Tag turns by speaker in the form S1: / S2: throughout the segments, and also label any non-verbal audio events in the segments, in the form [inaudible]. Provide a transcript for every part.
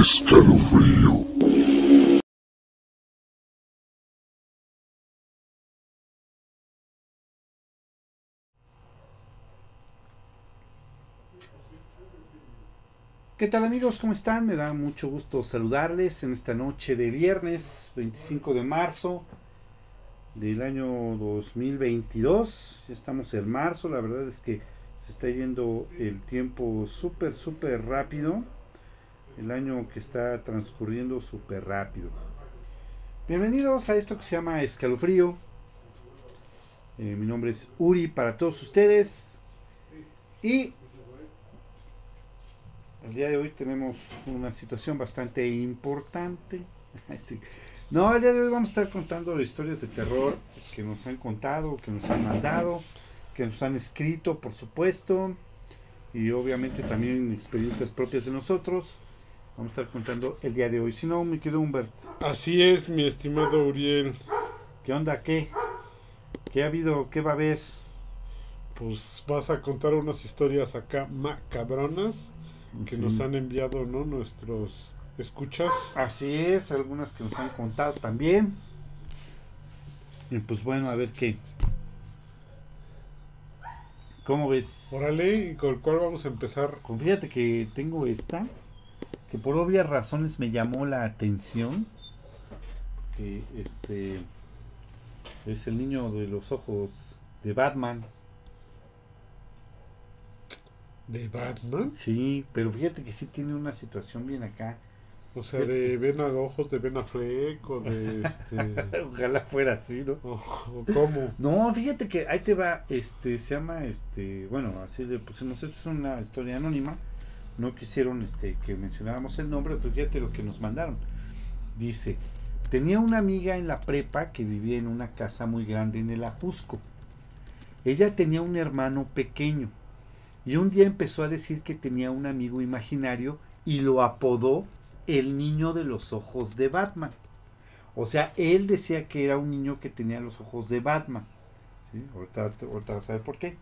S1: Escalofrío.
S2: ¿Qué tal amigos? ¿Cómo están? Me da mucho gusto saludarles en esta noche de viernes 25 de marzo del año 2022. Ya estamos en marzo, la verdad es que se está yendo el tiempo súper, súper rápido. El año que está transcurriendo súper rápido. Bienvenidos a esto que se llama Escalofrío. Eh, mi nombre es Uri para todos ustedes. Y el día de hoy tenemos una situación bastante importante. [laughs] No, el día de hoy vamos a estar contando historias de terror que nos han contado, que nos han mandado, que nos han escrito, por supuesto, y obviamente también experiencias propias de nosotros. Vamos a estar contando el día de hoy. Si no, me quedo Humbert.
S3: Así es, mi estimado Uriel.
S2: ¿Qué onda? ¿Qué? ¿Qué ha habido? ¿Qué va a haber?
S3: Pues vas a contar unas historias acá macabronas que
S2: Sí.
S3: nos han enviado, ¿no? Nuestros escuchas.
S2: Así es, algunas que nos han contado también. Y pues bueno, a ver qué. ¿Cómo ves?
S3: Órale, ¿y con cuál vamos a empezar?
S2: Con- Fíjate que tengo esta, que por obvias razones me llamó la atención. Que este es el niño de los ojos de Batman.
S3: ¿De Batman?
S2: Sí, pero fíjate que sí tiene una situación bien acá.
S3: O sea, de Ben a ojos de Ben Affleck o de este... [laughs]
S2: Ojalá fuera así, ¿no?
S3: o, o cómo.
S2: No, fíjate que ahí te va, este, se llama, este, bueno, así le pusimos, esto es una historia anónima, no quisieron, este, que mencionáramos el nombre, pero fíjate lo que nos mandaron. Dice, tenía una amiga en la prepa que vivía en una casa muy grande en el Ajusco. Ella tenía un hermano pequeño y un día empezó a decir que tenía un amigo imaginario y lo apodó el niño de los ojos de Batman. O sea, él decía que era un niño que tenía los ojos de Batman. ¿sí? Ahorita, ahorita vas a ver por qué.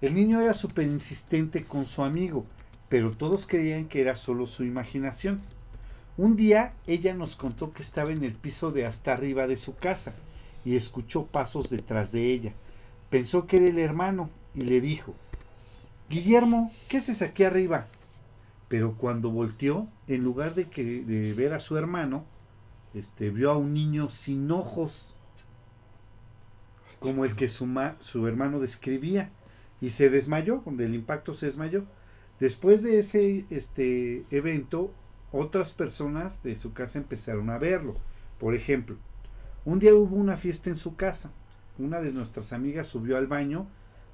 S2: El niño era súper insistente con su amigo, pero todos creían que era solo su imaginación. Un día ella nos contó que estaba en el piso de hasta arriba de su casa y escuchó pasos detrás de ella. Pensó que era el hermano y le dijo, Guillermo, ¿qué haces aquí arriba? Pero cuando volteó, en lugar de, que, ver a su hermano, este, vio a un niño sin ojos, como el que su, ma- su hermano describía, y se desmayó, con el impacto se desmayó. Después de ese este, evento, otras personas de su casa empezaron a verlo. Por ejemplo, un día hubo una fiesta en su casa. Una de nuestras amigas subió al baño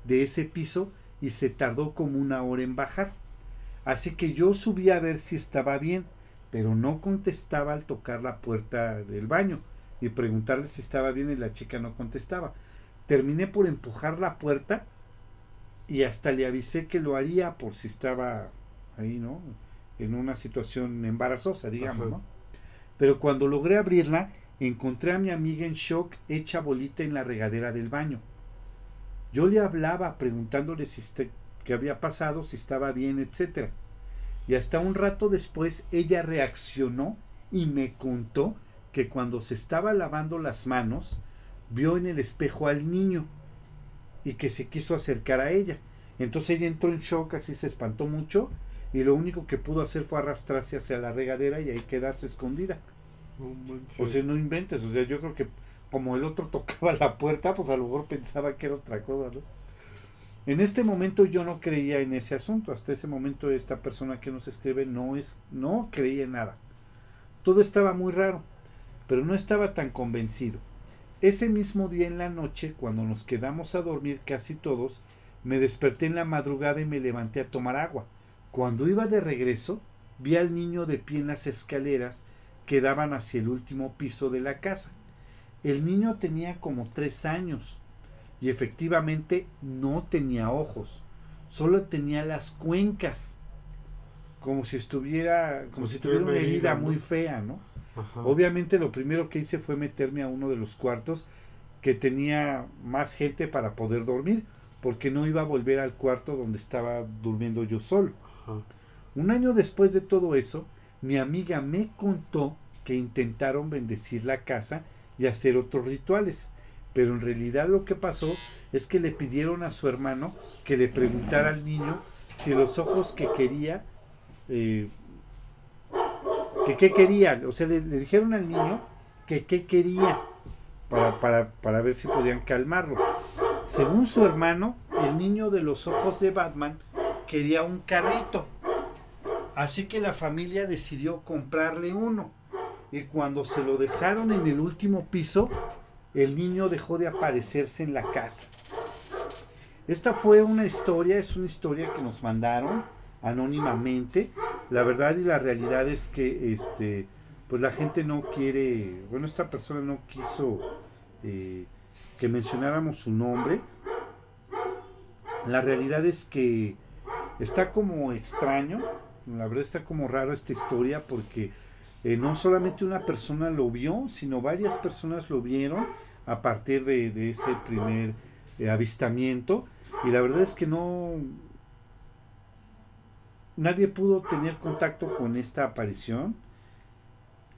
S2: de ese piso y se tardó como una hora en bajar. Así que yo subí a ver si estaba bien, pero no contestaba al tocar la puerta del baño y preguntarle si estaba bien y la chica no contestaba. Terminé por empujar la puerta y hasta le avisé que lo haría por si estaba ahí, ¿no? En una situación embarazosa, digamos. ¿no? Pero cuando logré abrirla, encontré a mi amiga en shock, hecha bolita en la regadera del baño. Yo le hablaba preguntándole si este- qué había pasado, si estaba bien, etcétera. Y hasta un rato después ella reaccionó y me contó que cuando se estaba lavando las manos, vio en el espejo al niño y que se quiso acercar a ella. Entonces ella entró en shock, así se espantó mucho y lo único que pudo hacer fue arrastrarse hacia la regadera y ahí quedarse escondida. O sea, no inventes, o sea, yo creo que como el otro [laughs] tocaba la puerta, pues a lo mejor pensaba que era otra cosa, ¿no? En este momento yo no creía en ese asunto, hasta ese momento esta persona que nos escribe no es no creía en nada. Todo estaba muy raro, pero no estaba tan convencido. Ese mismo día en la noche, cuando nos quedamos a dormir casi todos, me desperté en la madrugada y me levanté a tomar agua. Cuando iba de regreso, vi al niño de pie en las escaleras que daban hacia el último piso de la casa. El niño tenía como tres años y efectivamente no tenía ojos, solo tenía las cuencas, como si estuviera, como
S3: Como
S2: si
S3: si
S2: tuviera una
S3: una
S2: herida
S3: herida,
S2: muy
S3: ¿no?
S2: fea, ¿no?
S3: Ajá.
S2: Obviamente lo primero que hice fue meterme a uno de los cuartos que tenía más gente para poder dormir, porque no iba a volver al cuarto donde estaba durmiendo yo solo.
S3: Ajá.
S2: Un año después de todo eso, mi amiga me contó que intentaron bendecir la casa y hacer otros rituales. Pero en realidad lo que pasó es que le pidieron a su hermano que le preguntara al niño si los ojos que quería, eh, que qué quería, o sea, le, le dijeron al niño que qué quería para, para, para ver si podían calmarlo. Según su hermano, el niño de los ojos de Batman quería un carrito. Así que la familia decidió comprarle uno. Y cuando se lo dejaron en el último piso, el niño dejó de aparecerse en la casa. Esta fue una historia, es una historia que nos mandaron anónimamente. La verdad y la realidad es que este, pues la gente no quiere, bueno, esta persona no quiso eh, que mencionáramos su nombre. La realidad es que está como extraño, la verdad está como raro esta historia porque eh, no solamente una persona lo vio, sino varias personas lo vieron a partir de, de ese primer eh, avistamiento. Y la verdad es que no... Nadie pudo tener contacto con esta aparición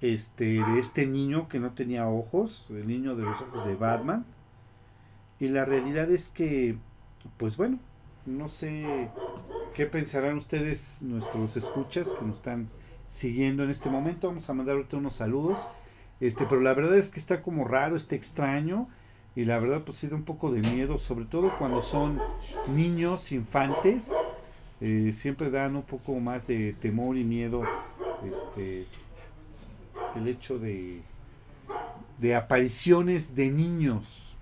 S2: este, de este niño que no tenía ojos, el niño de los ojos de Batman. Y la realidad es que, pues bueno, no sé qué pensarán ustedes, nuestros escuchas que nos están siguiendo en este momento. Vamos a mandar ahorita unos saludos. Este, pero la verdad es que está como raro, está extraño. Y la verdad, pues sí da un poco de miedo, sobre todo cuando son niños, infantes. Eh, siempre dan un poco más de temor y miedo este, el hecho de, de apariciones de niños.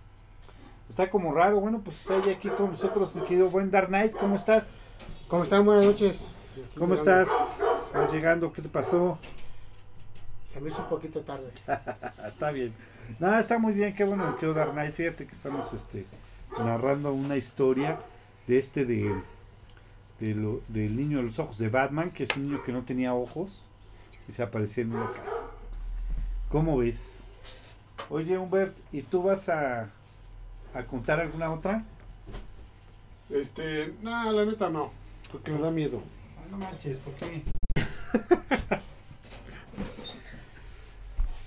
S2: Está como raro, bueno, pues está ya aquí con nosotros, mi querido buen Dark Knight, ¿cómo estás?
S1: ¿Cómo están? Buenas noches.
S2: ¿Cómo
S1: llegando.
S2: estás? ¿Vas llegando? ¿Qué te pasó?
S1: Se me hizo un poquito tarde. [laughs]
S2: está bien. No, está muy bien, qué bueno, mi querido Dark Knight. Fíjate que estamos este, narrando una historia de este de, de lo- del niño de los ojos de Batman, que es un niño que no tenía ojos y se aparecía en una casa. ¿Cómo ves? Oye, Humbert, ¿y tú vas a, a contar alguna otra?
S3: Este, no, la neta no, porque me da miedo.
S2: no manches, ¿por qué?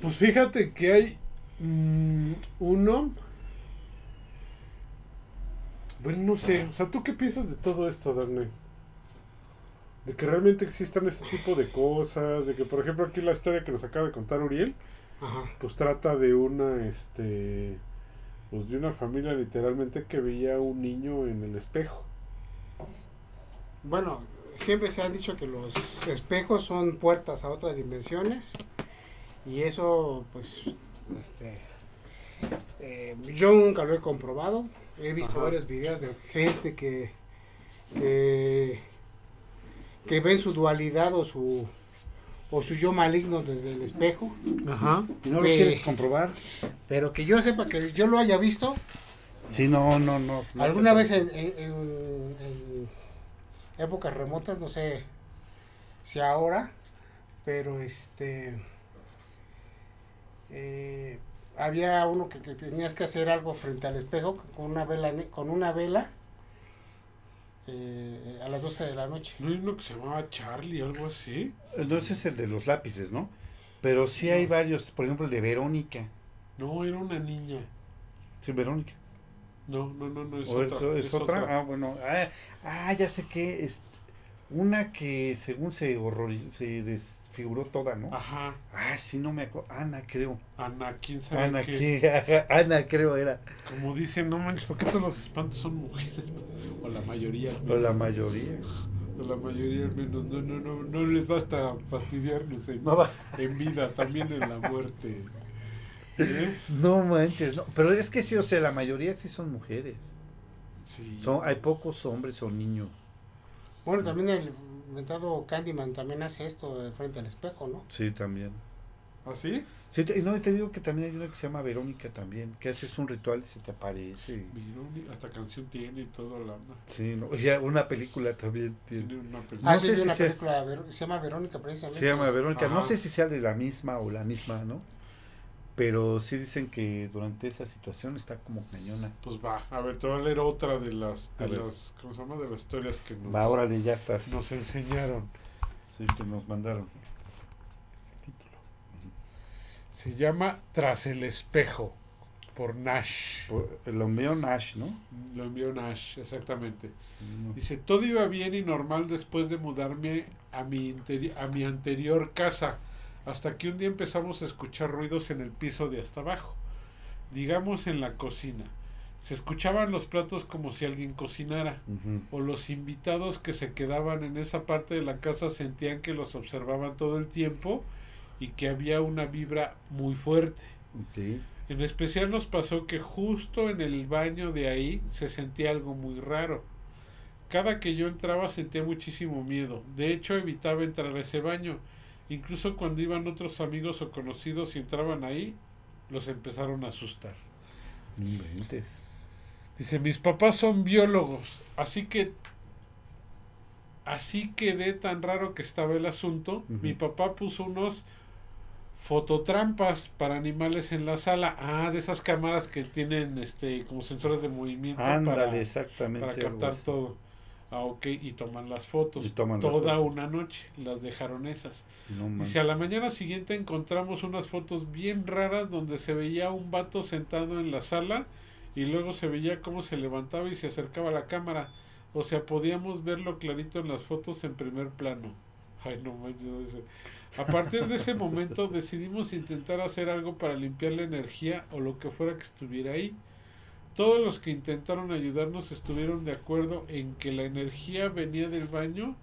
S3: Pues fíjate que hay mm, uno. Bueno, no sé. O sea, ¿tú qué piensas de todo esto, Darnay? De que realmente existan este tipo de cosas. De que, por ejemplo, aquí la historia que nos acaba de contar Uriel,
S1: Ajá.
S3: pues trata de una, este. Pues de una familia literalmente que veía un niño en el espejo.
S1: Bueno, siempre se ha dicho que los espejos son puertas a otras dimensiones. Y eso, pues, este, eh, yo nunca lo he comprobado. He visto
S3: Ajá.
S1: varios videos de gente que, que, que ven su dualidad o su, o su yo maligno desde el espejo.
S3: Ajá.
S2: ¿Y no lo
S1: Eh.
S2: quieres comprobar?
S1: Pero que yo sepa que yo lo haya visto,
S2: Sí, no, no, no. no
S1: Alguna vez en, en- en- en épocas remotas, no sé si ahora, pero este eh, había uno que, que tenías que hacer algo frente al espejo con una vela con una vela eh, a las 12 de la noche.
S3: ¿No hay uno que se llamaba Charlie algo así?
S2: No, ese es el de los lápices, ¿no? Pero sí hay
S1: No.
S2: varios, por ejemplo, el de Verónica.
S3: No, era una niña.
S2: Sí, Verónica.
S3: No, no, no, no es
S2: ¿O
S3: otra.
S2: es,
S3: es
S2: otra?
S3: otra.
S2: Ah, bueno. Ah, ah, ya sé que es una que según se horror se desfiguró toda, ¿no?
S3: Ajá.
S2: Ah, sí, no me acuerdo. Ana, creo.
S3: Ana, quién sabe
S2: Ana,
S3: qué. [laughs]
S2: Ana, creo era.
S3: Como dicen, no manches, ¿por qué todos los espantos son mujeres? [laughs] O la mayoría.
S2: O la mayoría.
S3: O la mayoría al menos. No, no, no, no les basta fastidiarnos en,
S2: No, va- [laughs]
S3: en vida, también en la muerte. ¿Eh?
S2: no manches, no. Pero es que sí, o sea, la mayoría sí son mujeres.
S3: Sí.
S2: Son, hay pocos hombres o niños.
S1: Bueno, también el inventado Candyman también hace esto de frente al espejo, ¿no?
S2: Sí, también.
S3: ¿Así?
S2: Sí, te- no, te digo que también hay una que se llama Verónica también, que haces un ritual y se te aparece. y-
S3: Verónica, hasta canción tiene y todo la.
S2: Sí, no, [laughs] ya una película también
S3: Tiene
S2: tiene.
S3: una película.
S1: Ah,
S2: No
S1: sí,
S2: sé
S1: vi
S2: si
S1: una
S2: sea-
S1: película, se llama Verónica precisamente.
S2: Se llama Verónica, no sé si sea de la misma o la misma, ¿no? Pero sí dicen que durante esa situación está como cañona.
S3: Pues va, a ver, te voy a leer otra de las, de las, ¿cómo se llama? De las historias que nos,
S2: Va, órale, ya estás.
S3: nos enseñaron.
S2: Sí, que nos mandaron.
S3: Se llama Tras el espejo, por Nash.
S2: Por- Lo envió Nash, ¿no?
S3: Lo envió Nash, exactamente.
S2: No.
S3: Dice, todo iba bien y normal después de mudarme a mi, interi- a mi anterior casa, hasta que un día empezamos a escuchar ruidos en el piso de hasta abajo, digamos en la cocina. Se escuchaban los platos como si alguien cocinara, o los invitados que se quedaban en esa parte de la casa sentían que los observaban todo el tiempo y que había una vibra muy fuerte. En especial nos pasó que justo en el baño de ahí se sentía algo muy raro. Cada que yo entraba sentía muchísimo miedo. De hecho, evitaba entrar a ese baño. Incluso cuando iban otros amigos o conocidos y entraban ahí, los empezaron a asustar.
S2: Inventes.
S3: Dice, mis papás son biólogos, así que así quedé tan raro que estaba el asunto. Mi papá puso unos fototrampas para animales en la sala. Ah, de esas cámaras que tienen este como sensores de movimiento
S2: Ándale,
S3: para,
S2: exactamente.
S3: para
S2: algo
S3: captar todo. Ah, ok, y toman las fotos.
S2: Y toman las
S3: Toda
S2: fotos.
S3: una noche las dejaron esas.
S2: No manches.
S3: Dice, a la mañana siguiente encontramos unas fotos bien raras donde se veía un vato sentado en la sala y luego se veía cómo se levantaba y se acercaba a la cámara. O sea, podíamos verlo clarito en las fotos en primer plano. Ay, no manches. A partir de ese momento [laughs] decidimos intentar hacer algo para limpiar la energía o lo que fuera que estuviera ahí. Todos los que intentaron ayudarnos estuvieron de acuerdo en que la energía venía del baño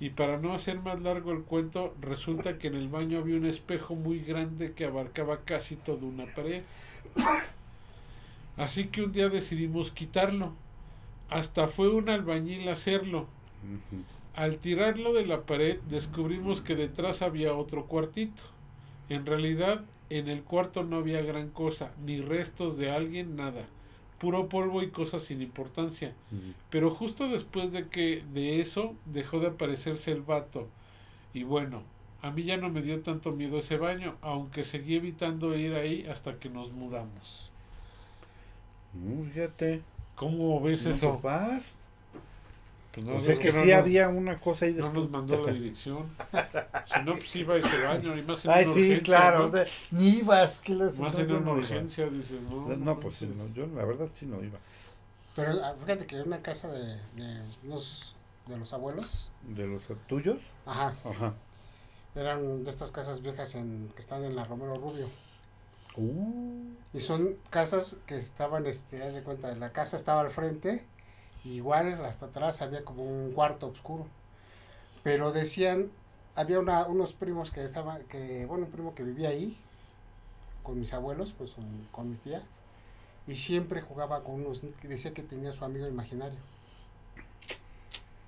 S3: y para no hacer más largo el cuento, resulta que en el baño había un espejo muy grande que abarcaba casi toda una pared. Así que un día decidimos quitarlo. Hasta fue un albañil hacerlo. Al tirarlo de la pared descubrimos que detrás había otro cuartito. En realidad, en el cuarto no había gran cosa, ni restos de alguien, nada. Puro polvo y cosas sin importancia. Pero justo después de que de eso dejó de aparecerse el vato. Y bueno, a mí ya no me dio tanto miedo ese baño, aunque seguí evitando ir ahí hasta que nos mudamos.
S2: Fíjate.
S3: ¿Cómo ves
S2: No,
S3: eso?
S2: pues vas.
S3: Pues no,
S2: o sea que,
S3: no
S2: sí había una cosa ahí
S3: No
S2: después.
S3: nos mandó la dirección. Si no, pues iba a ese baño. Y más en
S2: Ay,
S3: una
S2: sí,
S3: urgencia,
S2: claro.
S3: ¿no?
S2: Ni ibas. ¿qué les-
S3: Más
S2: no,
S3: en una
S2: no
S3: urgencia, dices, no.
S2: No, pues sí, no, yo la verdad sí no iba.
S1: Pero ah, fíjate que en una casa de, de unos de los abuelos,
S2: ¿De los tuyos?
S1: ajá,
S2: Ajá.
S1: eran de estas casas viejas en, que están en la Romero Rubio.
S2: Uh,
S1: Y son casas que estaban, este, haz de cuenta, la casa estaba al frente, igual hasta atrás había como un cuarto oscuro. Pero decían, había una, unos primos que estaban, que, bueno, un primo que vivía ahí, con mis abuelos, pues con, mi tía, y siempre jugaba con unos, decía que tenía su amigo imaginario.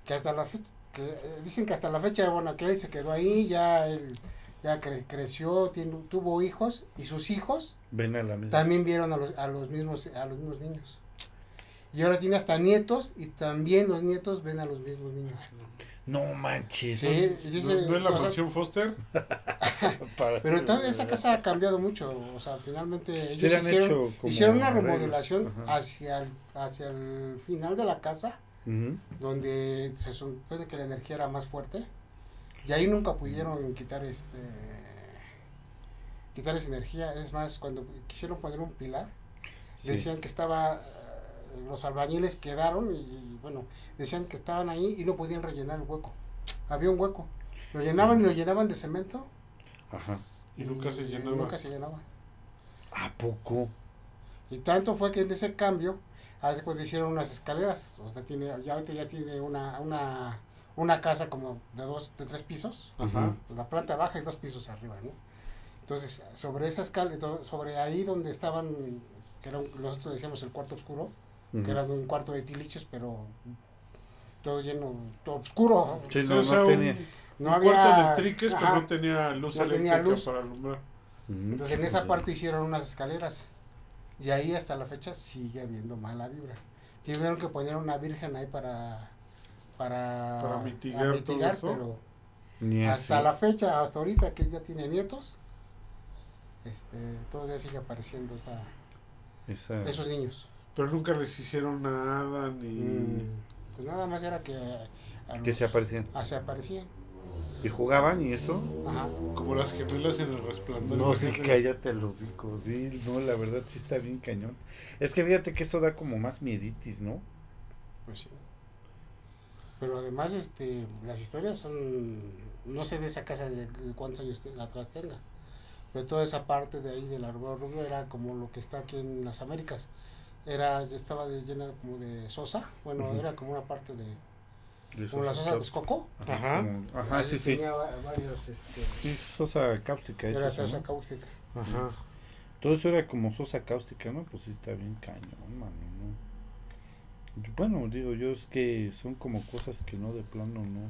S1: Que hasta la fecha, que, eh, dicen que hasta la fecha, bueno, que él se quedó ahí, ya él ya cre- creció, tiene, tuvo hijos, y sus hijos
S2: ven a la misma.
S1: también vieron a los, a los mismos a los mismos niños. Y ahora tiene hasta nietos y también los nietos ven a los mismos niños.
S2: No manches.
S1: Sí, y
S3: ¿No,
S1: dice,
S3: no es la mansión Foster? [laughs]
S1: Pero toda esa casa ha cambiado mucho, o sea, finalmente ellos
S2: han
S1: hicieron, hicieron una remodelación hacia el, hacia el final de la casa, donde se supone que la energía era más fuerte, y ahí nunca pudieron quitar este quitar esa energía, es más, cuando quisieron poner un pilar,
S2: Sí.
S1: decían que estaba los albañiles quedaron y, y, bueno decían que estaban ahí y no podían rellenar el hueco había un hueco lo llenaban y lo llenaban de cemento
S2: Ajá.
S3: Y nunca se llenaba.
S1: nunca se llenaba
S2: ¿A poco?
S1: y tanto fue que en ese cambio hace cuando hicieron unas escaleras o sea tiene ya ahorita ya tiene una una una casa como de dos de tres pisos
S3: Ajá.
S1: la planta baja y dos pisos arriba, ¿no? Entonces, sobre esa escala, sobre ahí donde estaban, que era un- nosotros decíamos el cuarto oscuro, Que era un cuarto de tiliches, pero todo lleno, todo oscuro.
S2: Sí, no,
S3: o sea,
S2: no
S3: un-
S2: tenía.
S1: No
S3: un
S1: había...
S3: cuarto de triques,
S1: ajá.
S3: pero no tenía luz
S1: No tenía luz.
S3: para alumbrar.
S1: Entonces, en esa parte hicieron unas escaleras. Y ahí hasta la fecha sigue habiendo mala vibra. Tuvieron que poner una virgen ahí para... Para,
S3: mitigar
S1: pero
S2: Ni
S1: hasta la fecha, hasta ahorita que ella tiene nietos, este, todavía sigue apareciendo esa,
S2: Esa-
S1: esos niños.
S3: Pero nunca les hicieron nada, ni...
S1: Pues nada más era que a
S2: Que se aparecían.
S1: ah, se aparecían.
S2: y jugaban y eso.
S1: Ajá.
S3: Como las gemelas en el resplandor.
S2: No, sí, cállate los hijos, sí, no, la verdad sí está bien cañón. Es que fíjate que eso da como más mieditis, ¿no?
S1: Pues sí. Pero además, este, las historias son, no sé de esa casa de, de cuántos años te- atrás tenga, pero toda esa parte de ahí del árbol rubio era como lo que está aquí en las Américas. Era, estaba de- llena como de sosa, bueno, era como una parte de,
S2: De
S1: como la
S2: sosa
S1: de escoco.
S3: Ajá.
S2: como- ajá, sí, sí.
S1: Tenía va- varios, este,
S2: Sí, sosa cáustica.
S1: era
S2: esa,
S1: sosa
S2: ¿no?
S1: cáustica.
S3: Ajá.
S2: Todo eso era como sosa cáustica, ¿no? Pues sí está bien cañón, mano, ¿no? Bueno, digo yo, es que son como cosas que no, de plano, no.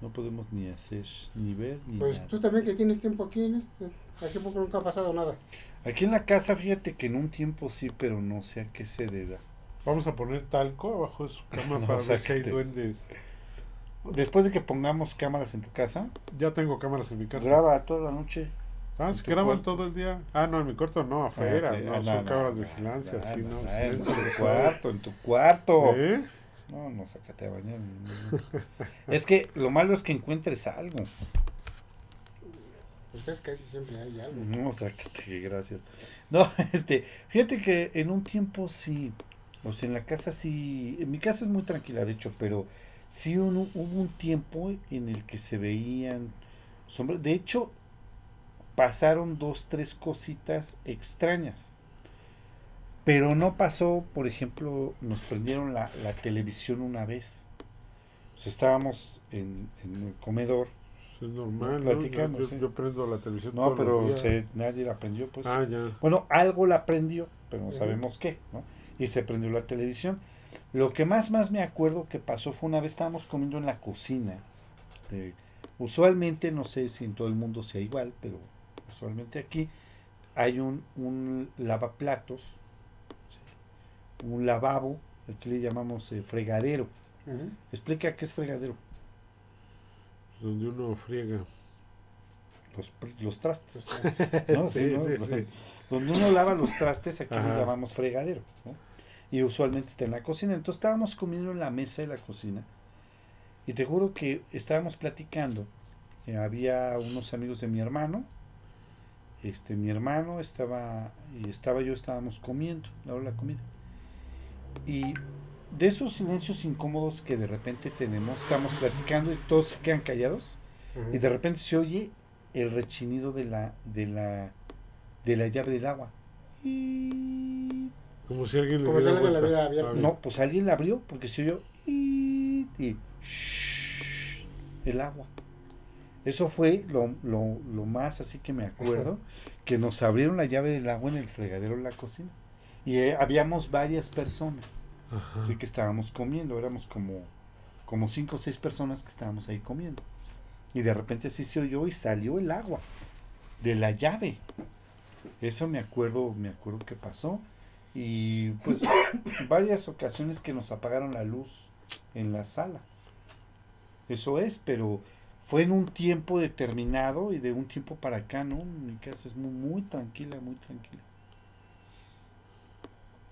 S2: No podemos ni hacer, ni ver, ni
S1: Pues
S2: nada.
S1: tú también que tienes tiempo aquí en este, aquí poco nunca ha pasado nada.
S2: Aquí en la casa, fíjate que en un tiempo sí, pero no sé a qué se deba.
S3: Vamos a poner talco abajo de su [laughs] cama
S2: No,
S3: para ver si hay duendes.
S2: Después de que pongamos cámaras en tu casa,
S3: Ya tengo cámaras en mi casa.
S2: graba toda la noche.
S3: Ah, se graban
S2: cuarto.
S3: todo el día. Ah, no, en mi cuarto no, afuera.
S2: Ah, sí,
S3: no,
S2: ah,
S3: son
S2: no,
S3: cámaras
S2: no,
S3: de vigilancia,
S2: no,
S3: sí,
S2: no,
S3: no.
S2: no,
S3: silencio,
S2: en tu cuarto, en tu cuarto.
S3: ¿Eh?
S2: No, no, sácate a bañar. es que lo malo es que encuentres algo.
S1: Pues casi siempre hay algo.
S2: No, sácate, gracias. No, [laughs] este, fíjate que en un tiempo sí, o sea, en la casa sí, en mi casa es muy tranquila, de hecho, pero sí un- hubo un tiempo en el que se veían sombras. De hecho, pasaron dos, tres cositas extrañas. Pero no pasó, por ejemplo, nos prendieron la, la televisión una vez. O sea, estábamos en, en el comedor.
S3: Es normal,
S2: No,
S3: ¿no?
S2: platicamos,
S3: Yo,
S2: sí.
S3: yo prendo la televisión
S2: No, pero se- nadie la prendió, pues.
S3: Ah, ya.
S2: Bueno, algo la prendió, pero no sabemos qué, ¿no? Y se prendió la televisión. Lo que más, más me acuerdo que pasó fue una vez estábamos comiendo en la cocina. Eh, usualmente, no sé si en todo el mundo sea igual, pero usualmente aquí hay un, un lavaplatos. Un lavabo, aquí le llamamos eh, fregadero. Explica qué es fregadero.
S3: Donde uno friega.
S2: Los, los trastes.
S1: Pues, [laughs]
S2: ¿no?
S3: Sí,
S2: Sí, ¿no?
S3: sí, sí.
S2: Donde uno lava los trastes, aquí
S3: Ajá.
S2: le llamamos fregadero. ¿no? Y usualmente está en la cocina. Entonces estábamos comiendo en la mesa de la cocina. Y te juro que estábamos platicando. eh, había unos amigos de mi hermano. Este, mi hermano estaba y estaba yo, estábamos comiendo, la hora de la comida. Y de esos silencios incómodos que de repente tenemos, estamos platicando y todos se quedan callados. Y de repente se oye el rechinido de la, de la, de la llave del agua. Y...
S3: Como si alguien le
S1: Como si
S3: diera
S1: alguien la hubiera abierto.
S2: No, pues alguien la abrió porque se oyó y, el agua. Eso fue lo, lo, lo más así que me acuerdo, que nos abrieron la llave del agua en el fregadero de la cocina. Y eh, habíamos varias personas.
S3: Ajá.
S2: Así que estábamos comiendo, éramos como, como cinco o seis personas que estábamos ahí comiendo. Y de repente así se oyó y salió el agua de la llave. Eso me acuerdo, me acuerdo que pasó. Y pues [coughs] varias ocasiones que nos apagaron la luz en la sala. Eso es, pero fue en un tiempo determinado y de un tiempo para acá, ¿no? Mi casa es muy, muy tranquila, muy tranquila.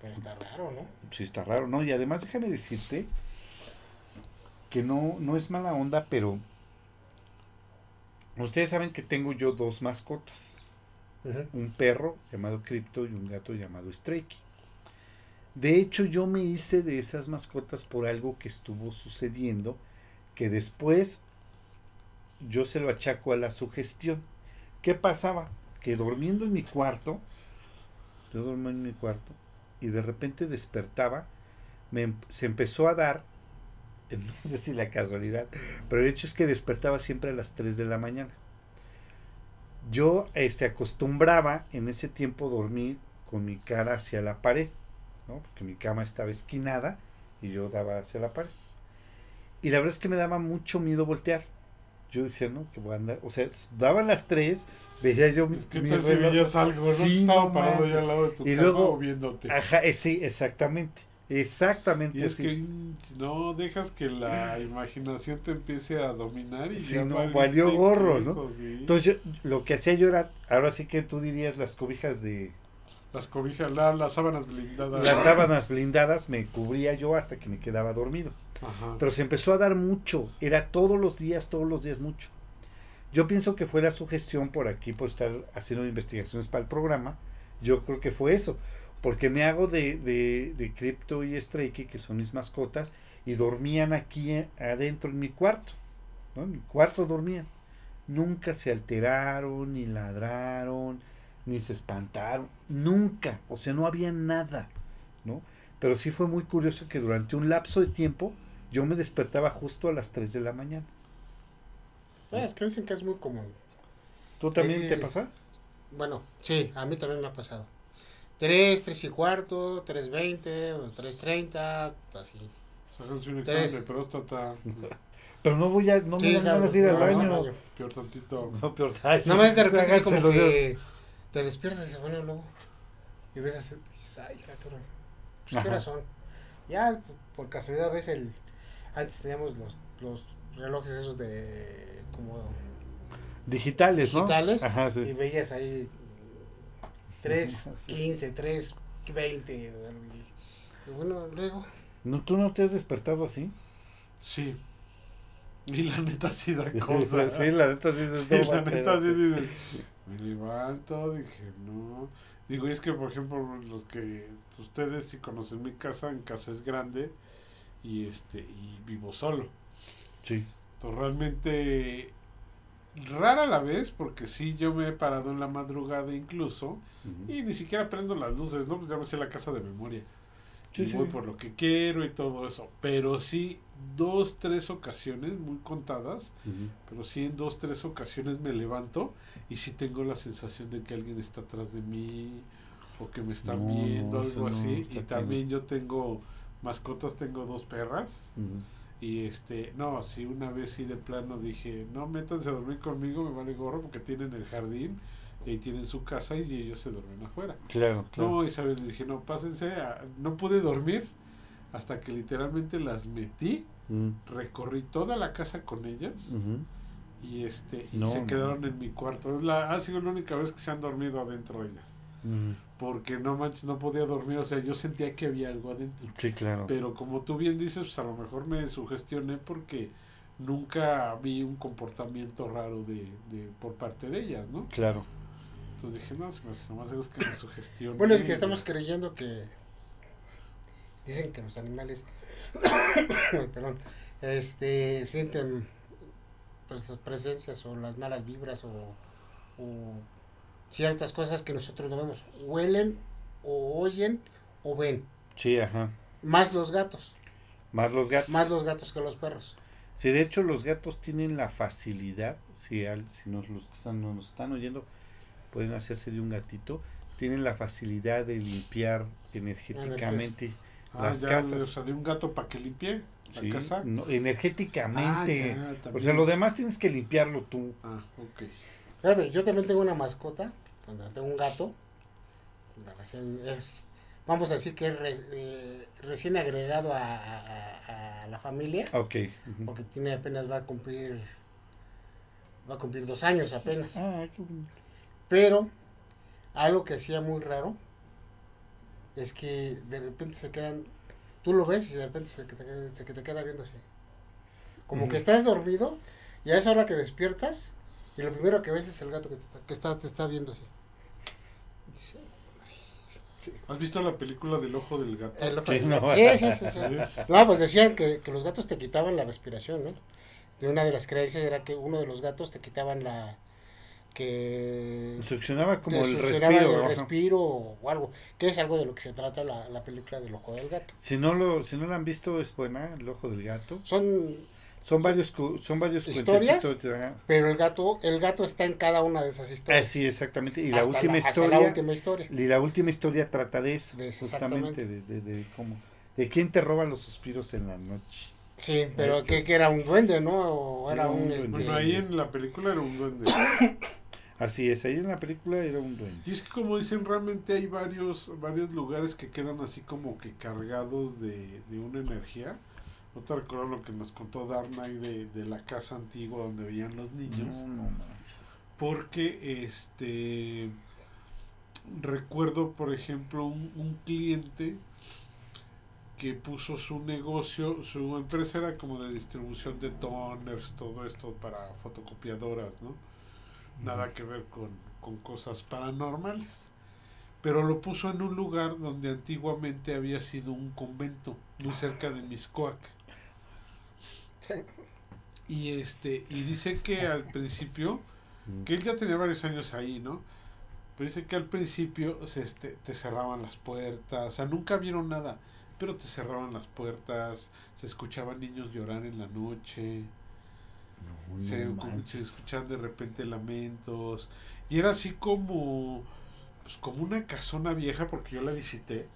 S1: Pero está raro, ¿no?
S2: Sí, está raro, ¿no? Y además déjame decirte que no, no es mala onda, pero ustedes saben que tengo yo dos mascotas. Un perro llamado Crypto y un gato llamado Strikey. De hecho, yo me hice de esas mascotas por algo que estuvo sucediendo, que después yo se lo achaco a la sugestión. ¿Qué pasaba? Que durmiendo en mi cuarto, yo dormía en mi cuarto, y de repente despertaba, me, em- se empezó a dar, [laughs] no sé si la casualidad, pero el hecho es que despertaba siempre a las 3 de la mañana. Yo este, acostumbraba en ese tiempo dormir con mi cara hacia la pared, ¿no? porque mi cama estaba esquinada y yo daba hacia la pared. Y la verdad es que me daba mucho miedo voltear. Yo decía, no, que voy a andar. O sea, daban las 3, veía yo mi,
S3: ¿Qué
S2: mi
S3: tal si
S2: reloj.
S3: veías algo? ¿no?
S2: Sí,
S3: Estaba parado ya al lado de tu
S2: Y
S3: cama
S2: luego-
S3: o viéndote.
S2: Ajá, eh, sí, exactamente. Exactamente
S3: Y es
S2: así.
S3: que no dejas que la imaginación te empiece a dominar y ya
S2: no, valió gorro, ¿no?
S3: sí.
S2: Entonces yo- lo que hacía yo era, ahora sí que tú dirías las cobijas de,
S3: Las cobijas, la- las sábanas blindadas.
S2: Las sábanas blindadas me cubría yo hasta que me quedaba dormido.
S3: Ajá.
S2: Pero se empezó a dar mucho, era todos los días, todos los días mucho. Yo pienso que fue la sugestión por aquí, por estar haciendo investigaciones para el programa. Yo creo que fue eso, porque me hago de, de, de Crypto y Strikey, que son mis mascotas, y dormían aquí eh, adentro en mi cuarto. ¿no? En mi cuarto dormían. Nunca se alteraron, ni ladraron, ni se espantaron. Nunca. O sea, no había nada. ¿no? Pero sí fue muy curioso que durante un lapso de tiempo yo me despertaba justo a las 3 de la mañana.
S1: Pues, es que dicen que es muy común.
S2: ¿Tú también
S1: Eh,
S2: te pasa?
S1: Bueno, sí, a mí también me ha pasado. 3, 3 y cuarto, 3.20, o 3.30, así.
S3: Sáquense un
S1: Tres.
S3: examen de próstata. [laughs]
S2: Pero no voy a, no
S1: Sí,
S2: me dan ganas de ir al baño.
S1: no,
S3: Peor tantito.
S2: No, peor. ay,
S1: Nada más de repente como que te despiertas y se pone luego y ves así, dices, ay, la torre, pues, ¿qué
S2: Ajá.
S1: horas son? Ya, por casualidad ves el, antes teníamos los, los relojes esos de, como,
S2: Digitales, ¿no?
S1: Digitales,
S2: Ajá,
S1: y
S2: sí.
S1: veías ahí 3, [laughs]
S2: Sí.
S1: 15, 3, 20, y bueno, luego,
S2: No, ¿Tú no te has despertado así?
S3: Sí. Y la neta sí da [laughs] cosa.
S2: sí, la neta sí dices,
S3: Sí,
S2: no,
S3: la neta sí dices, me levanto, dije, no. Digo, y es que, por ejemplo, los que ustedes sí conocen mi casa, en casa es grande y este y vivo solo.
S2: Sí.
S3: Entonces, realmente rara la vez, porque sí yo me he parado en la madrugada incluso y ni siquiera prendo las luces, ¿no? Pues ya me sé la casa de memoria.
S2: Sí,
S3: y
S2: sí.
S3: voy por lo que quiero y todo eso. Pero sí, dos, tres ocasiones, muy contadas, pero sí en dos, tres ocasiones me levanto y sí tengo la sensación de que alguien está atrás de mí o que me están
S2: No,
S3: viendo, algo
S2: no,
S3: así. Y también yo tengo mascotas, tengo dos perras. Y este, no, sí, una vez sí de plano dije, no, métanse a dormir conmigo, me vale gorro porque tienen el jardín y ahí tienen su casa y ellos se duermen afuera.
S2: Claro, claro.
S3: No, Isabel, le dije, no, pásense, a- no pude dormir hasta que literalmente las metí,
S2: Ujú.
S3: recorrí toda la casa con ellas y este y
S2: No,
S3: se
S2: no.
S3: quedaron en mi cuarto. La, ha sido la única vez que se han dormido adentro ellas.
S2: Ujú.
S3: Porque no manches, no podía dormir, o sea, yo sentía que había algo adentro.
S2: Sí, claro.
S3: Pero como tú bien dices, pues a lo mejor me sugestioné porque nunca vi un comportamiento raro de, de por parte de ellas, ¿no?
S2: Claro.
S3: Entonces dije, no, hace- nomás es que me sugestioné.
S1: bueno, es que estamos creyendo que, dicen que los animales, [coughs] perdón, este, sienten pues, las presencias o las malas vibras o, o ciertas cosas que nosotros no vemos. Huelen o oyen o ven.
S2: Sí, ajá.
S1: Más los gatos.
S2: Más los gatos.
S1: Más los gatos que los perros.
S2: Sí, de hecho los gatos tienen la facilidad, si, al- si nos, los están, nos están oyendo, pueden hacerse de un gatito, tienen la facilidad de limpiar energéticamente
S3: Ah,
S2: las
S3: ya
S2: casas.
S3: le salió un gato para que limpie la
S2: Sí,
S3: casa.
S2: no, energéticamente.
S3: Ah, ya,
S2: o sea, lo demás tienes que limpiarlo tú.
S3: Ah, ok.
S1: Fíjate, yo también tengo una mascota, tengo un gato, la recién- es- vamos a decir que es re- eh, recién agregado a, a- a la familia,
S2: Ok.
S1: porque tiene apenas va a cumplir, va a cumplir dos años apenas.
S2: Ah, qué bonito.
S1: Pero algo que hacía muy raro es que de repente se quedan, tú lo ves y de repente se, que te, queda- se te queda viendo así. Como que estás dormido y a esa hora que despiertas y lo primero que ves es el gato que te está, que está, te está viendo así. Dice,
S3: ¿Has visto la película del ojo del gato?
S1: el ojo
S2: Sí,
S1: del
S2: no.
S1: gato. Sí, sí, sí, sí. No, pues decían que, que los gatos te quitaban la respiración, ¿no? De una de las creencias era que uno de los gatos te quitaban la que
S2: Succionaba como
S1: te
S2: el
S1: succionaba
S2: respiro.
S1: el respiro o algo, que es algo de lo que se trata la, la película del ojo del gato.
S2: Si no lo, si no lo han visto es buena, El ojo del gato.
S1: Son,
S2: Son varios, son varios
S1: ¿Historias? pero el gato, el gato está en cada una de esas
S2: Ah,
S1: historias.
S2: sí, exactamente. Y la última historia.
S1: la última historia.
S2: Y la última historia trata de eso,
S1: De eso,
S2: justamente, de, de, de cómo, de quién te roba los suspiros en la noche.
S1: Sí, pero que, era un duende, ¿no? O era
S2: Era
S1: un,
S2: un
S1: este,
S2: duende.
S3: Bueno, ahí en la película era un duende. [coughs]
S2: Así es, ahí en la película era un duende.
S3: Y es que como dicen, realmente hay varios, varios lugares que quedan así como que cargados de, de una energía. ¿No te recuerdas lo que nos contó Darnay de, de la casa antigua donde veían los niños?
S2: No, no, no.
S3: Porque este recuerdo, por ejemplo, un, un cliente que puso su negocio, su empresa era como de distribución de toners, todo esto para fotocopiadoras, ¿no? Nada que ver con, con cosas paranormales. Pero lo puso en un lugar donde antiguamente había sido un convento, muy cerca de Miscoac. Y este, y dice que al principio, que él ya tenía varios años ahí, ¿no? Pero dice que al principio se, este, te cerraban las puertas, o sea, nunca vieron nada, pero te cerraban las puertas, se escuchaban niños llorar en la noche,
S2: No,
S3: se,
S2: no
S3: se escuchaban de repente lamentos, y era así como, pues como una casona vieja, porque yo la visité,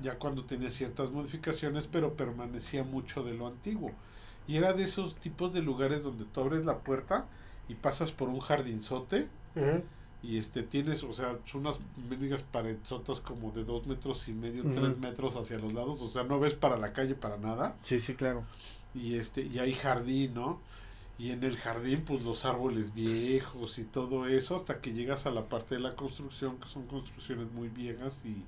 S3: ya cuando tenía ciertas modificaciones, pero permanecía mucho de lo antiguo. Y era de esos tipos de lugares donde tú abres la puerta y pasas por un jardinzote y este tienes, o sea, son unas mendigas paredzotas como de dos metros y medio, tres metros hacia los lados, o sea, no ves para la calle para nada
S2: Sí, sí, claro.
S3: y este y hay jardín, ¿no? Y en el jardín pues los árboles viejos y todo eso hasta que llegas a la parte de la construcción que son construcciones muy viejas y,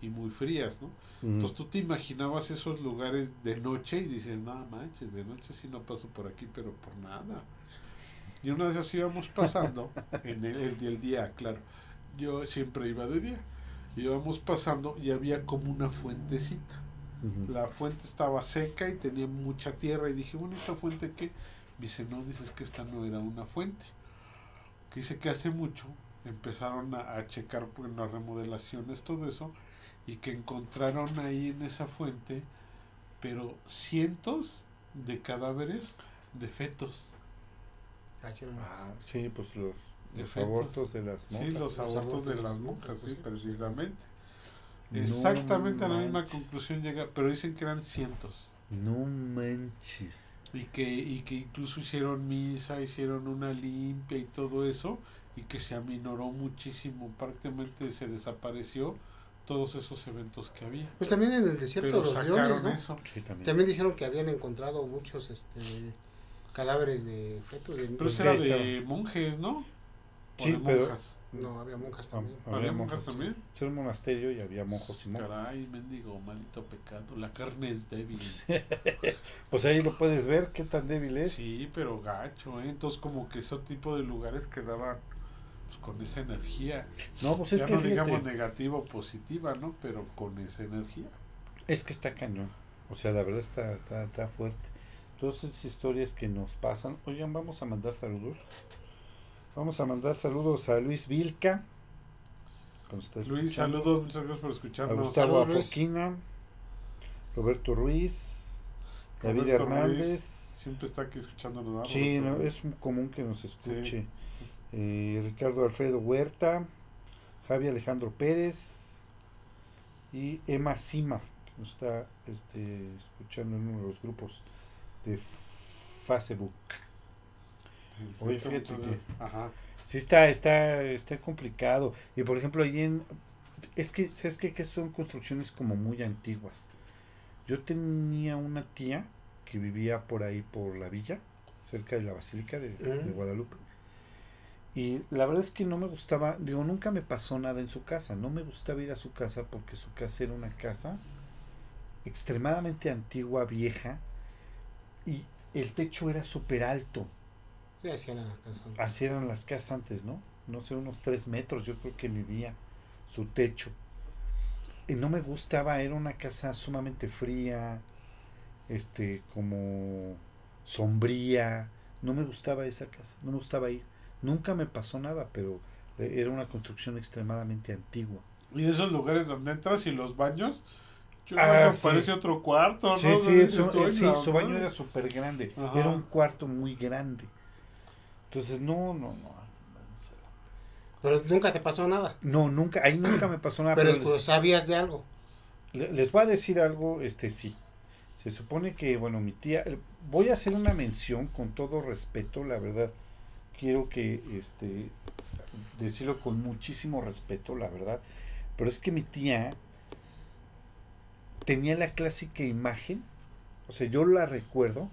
S3: y muy frías, ¿no? Entonces tú te imaginabas esos lugares de noche y dices, no manches, de noche sí no paso por aquí, pero por nada. Y una vez así íbamos pasando, [laughs] en el, el, el día, claro, yo siempre iba de día, íbamos pasando y había como una fuentecita. La fuente estaba seca y tenía mucha tierra y dije, bueno, ¿esta fuente qué? Dice, no, dices que esta no era una fuente. Que dice que hace mucho empezaron a, a checar pues, las remodelaciones, todo eso, y que encontraron ahí en esa fuente, pero cientos de cadáveres de fetos.
S1: Ah, chido.
S2: Ah, sí, pues los, abortos de las monjas.
S3: Sí, los
S1: Los
S3: abortos
S1: abortos
S3: de
S1: de
S3: las monjas,
S1: monjas,
S3: sí,
S1: sí.
S3: precisamente.
S2: No
S3: Exactamente a la misma conclusión llega, pero dicen que eran cientos.
S2: No manches.
S3: Y que, y que incluso hicieron misa, hicieron una limpia y todo eso, y que se aminoró muchísimo, prácticamente se desapareció todos esos eventos que había.
S1: Pues también en el desierto
S3: Pero
S1: de los
S3: sacaron
S1: leones, ¿no?
S3: eso.
S2: Sí, también.
S1: También dijeron que habían encontrado muchos este cadáveres de fetos de
S3: Pero eso era de monjes, ¿no? O
S2: Sí,
S3: de
S2: pero-
S3: monjas.
S1: No había monjas también.
S3: ¿Había monjas también?
S2: Era un monasterio y había monjos y monjas.
S3: Caray, mendigo, maldito pecado. La carne es débil. [laughs]
S2: Pues ahí lo puedes ver qué tan débil es.
S3: Sí, pero gacho, ¿eh? Entonces como que ese tipo de lugares quedaban pues, con esa energía.
S2: No, pues es
S3: ya
S2: que
S3: no
S2: fíjate,
S3: digamos negativa o positiva, ¿no? Pero con esa energía.
S2: es que está cañón. O sea, la verdad está, está, está fuerte. Todas esas historias que nos pasan. Oigan, vamos a mandar saludos. Vamos a mandar saludos a Luis Vilca.
S3: Luis, saludos, muchas gracias por
S2: A
S3: escucharnos.
S2: Gustavo
S1: Saludos, Luis.
S2: Apoquina. Roberto Ruiz. David Hernández.
S3: Ruiz, Siempre está aquí escuchándonos. ¿verdad,
S2: Sí, no, es común que nos escuche. Eh, Ricardo Alfredo Huerta, Javi Alejandro Pérez y Emma Sima, que nos está este, escuchando en uno de los grupos de Facebook. Oye, fíjate que-
S3: Ajá.
S2: Sí, está, está, está complicado. Y por ejemplo, ahí en. Es que, ¿sabes qué? Que son construcciones como muy antiguas. Yo tenía una tía que vivía por ahí, por la villa, cerca de la Basílica de, de. Guadalupe. Y la verdad es que no me gustaba, digo, nunca me pasó nada en su casa. No me gustaba ir a su casa porque su casa era una casa extremadamente antigua, vieja. Y el techo era súper alto.
S1: Sí.
S2: Así eran las casas antes, ¿no? No sé, unos tres metros, yo creo que medía su techo. Y no me gustaba, era una casa sumamente fría, este, como sombría. No me gustaba esa casa, no me gustaba ir. Nunca me pasó nada, pero era una construcción extremadamente antigua.
S3: Y de esos lugares donde entras y los baños, yo,
S2: Ah, sí.
S3: parece otro cuarto, ¿no?
S2: Sí, sí, su,
S3: tú,
S2: eh,
S3: "Ay,
S2: sí,
S3: la
S2: su baño
S3: madre".
S2: era súper grande.
S3: Ajá.
S2: Era un cuarto muy grande. Entonces, no, no, no.
S1: Pero nunca te pasó nada.
S2: No, nunca, ahí nunca me pasó nada.
S1: Pero
S2: pero les-
S1: pues, sabías de algo.
S2: Le- Les voy a decir algo, este sí. Se supone que, bueno, mi tía, voy a hacer una mención con todo respeto, la verdad. Quiero que, este, decirlo con muchísimo respeto, la verdad. Pero es que mi tía tenía la clásica imagen, o sea, yo la recuerdo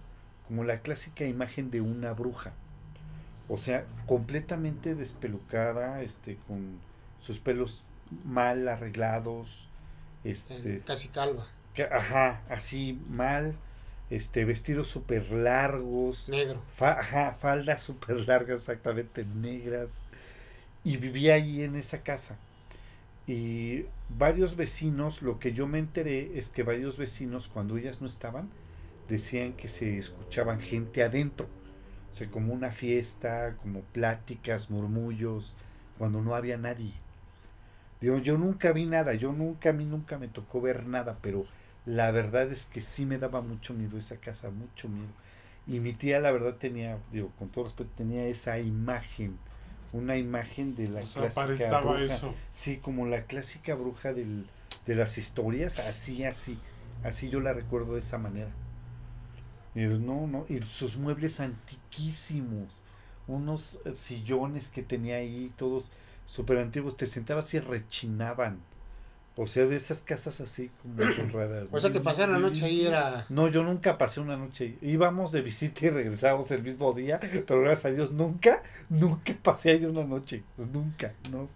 S2: como la clásica imagen de una bruja. O sea, completamente despelucada, este, con sus pelos mal arreglados, este,
S1: Casi calva.
S2: que- ajá, así mal, este, vestidos súper largos,
S1: Negro.
S2: fa- ajá, faldas súper largas, exactamente negras, y vivía ahí en esa casa. Y varios vecinos, lo que yo me enteré es que varios vecinos, cuando ellas no estaban, decían que se escuchaban gente adentro. O sea, como una fiesta, como pláticas, murmullos, cuando no había nadie. Digo, yo nunca vi nada, yo nunca, a mí nunca me tocó ver nada, pero la verdad es que sí me daba mucho miedo esa casa, mucho miedo. Y mi tía, la verdad, tenía, digo, con todo respeto, tenía esa imagen, una imagen de la
S3: O sea,
S2: clásica bruja.
S3: eso.
S2: Sí, como la clásica bruja del, de las historias, así, así, así yo la recuerdo de esa manera. Y no, no, y sus muebles antiquísimos, unos eh, sillones que tenía ahí, todos súper antiguos, te sentabas y rechinaban. O sea, de esas casas así como [clears throat] raras.
S1: O sea que pasar la noche ahí era.
S2: No, yo nunca pasé una noche. ahí. Íbamos de visita y regresábamos el mismo día, pero gracias a Dios nunca, nunca pasé ahí una noche. Nunca, no.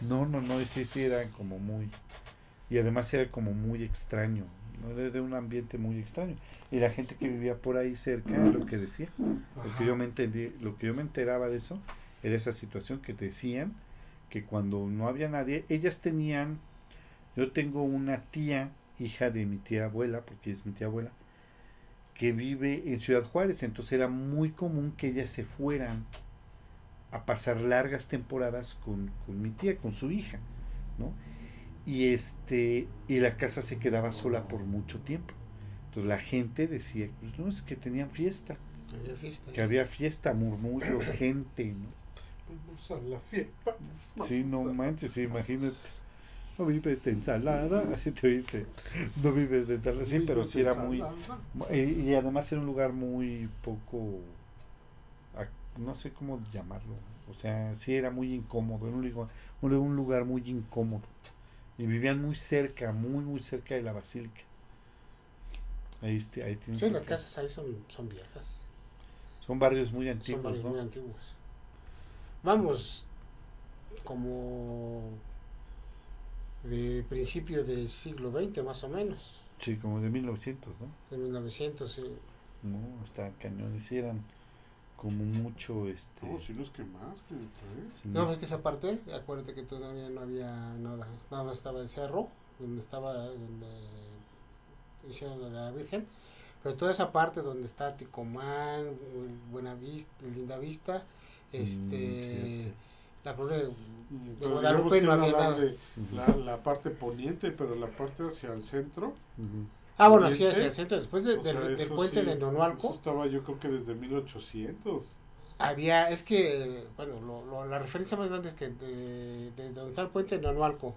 S2: No, no, no, y sí, sí, era como muy. Y además era como muy extraño. ¿No? Era de un ambiente muy extraño. Y la gente que vivía por ahí cerca, lo que decía, lo que yo me entendí, lo que yo me enteraba de eso, era esa situación que decían que cuando no había nadie, ellas tenían, yo tengo una tía, hija de mi tía abuela, porque es mi tía abuela, que vive en Ciudad Juárez, entonces era muy común que ellas se fueran a pasar largas temporadas con, con mi tía, con su hija, ¿no? Y este, y la casa se quedaba sola por mucho tiempo. Entonces la gente decía, pues no, es que tenían fiesta,
S1: Había fiesta.
S2: que había fiesta, murmullos, [coughs] gente, ¿no?
S3: Vamos a la fiesta.
S2: Sí, no manches, imagínate. No vives de ensalada, [laughs] así te dice. No vives de ensalada, sí, pero sí era muy... Y, y además era un lugar muy poco... No sé cómo llamarlo. O sea, sí era muy incómodo. Era un lugar, un lugar muy incómodo. Y vivían muy cerca, muy, muy cerca de la basílica. Ahí, este- ahí tienes
S1: Sí, las casas ahí son, son viejas.
S2: Son barrios muy
S1: Son
S2: antiguos,
S1: barrios
S2: ¿no?
S1: muy antiguos. Vamos, como de principio del siglo XX más o menos,
S2: Sí, como de 1900, ¿no?
S1: de 1900. sí.
S2: No, está cañón. Eran como mucho, este...
S3: No, si no es que más, que
S2: sí,
S1: No, es que esa parte, acuérdate que todavía no había nada, nada más estaba el cerro, donde estaba, donde hicieron lo de la Virgen, pero toda esa parte donde está Ticomán, Buenavista, Linda Vista, este, la flor de, Guadalupe no había.
S3: La, la parte poniente, pero la parte hacia el centro.
S1: Ah, bueno, sí, hacia el centro, después de-
S3: sea,
S1: del puente
S3: sí,
S1: de
S3: Eso
S1: Nonualco,
S3: estaba yo creo que desde 1800.
S1: había, es que, bueno, lo, lo- la referencia más grande es que de, de donde está el puente de Nonualco,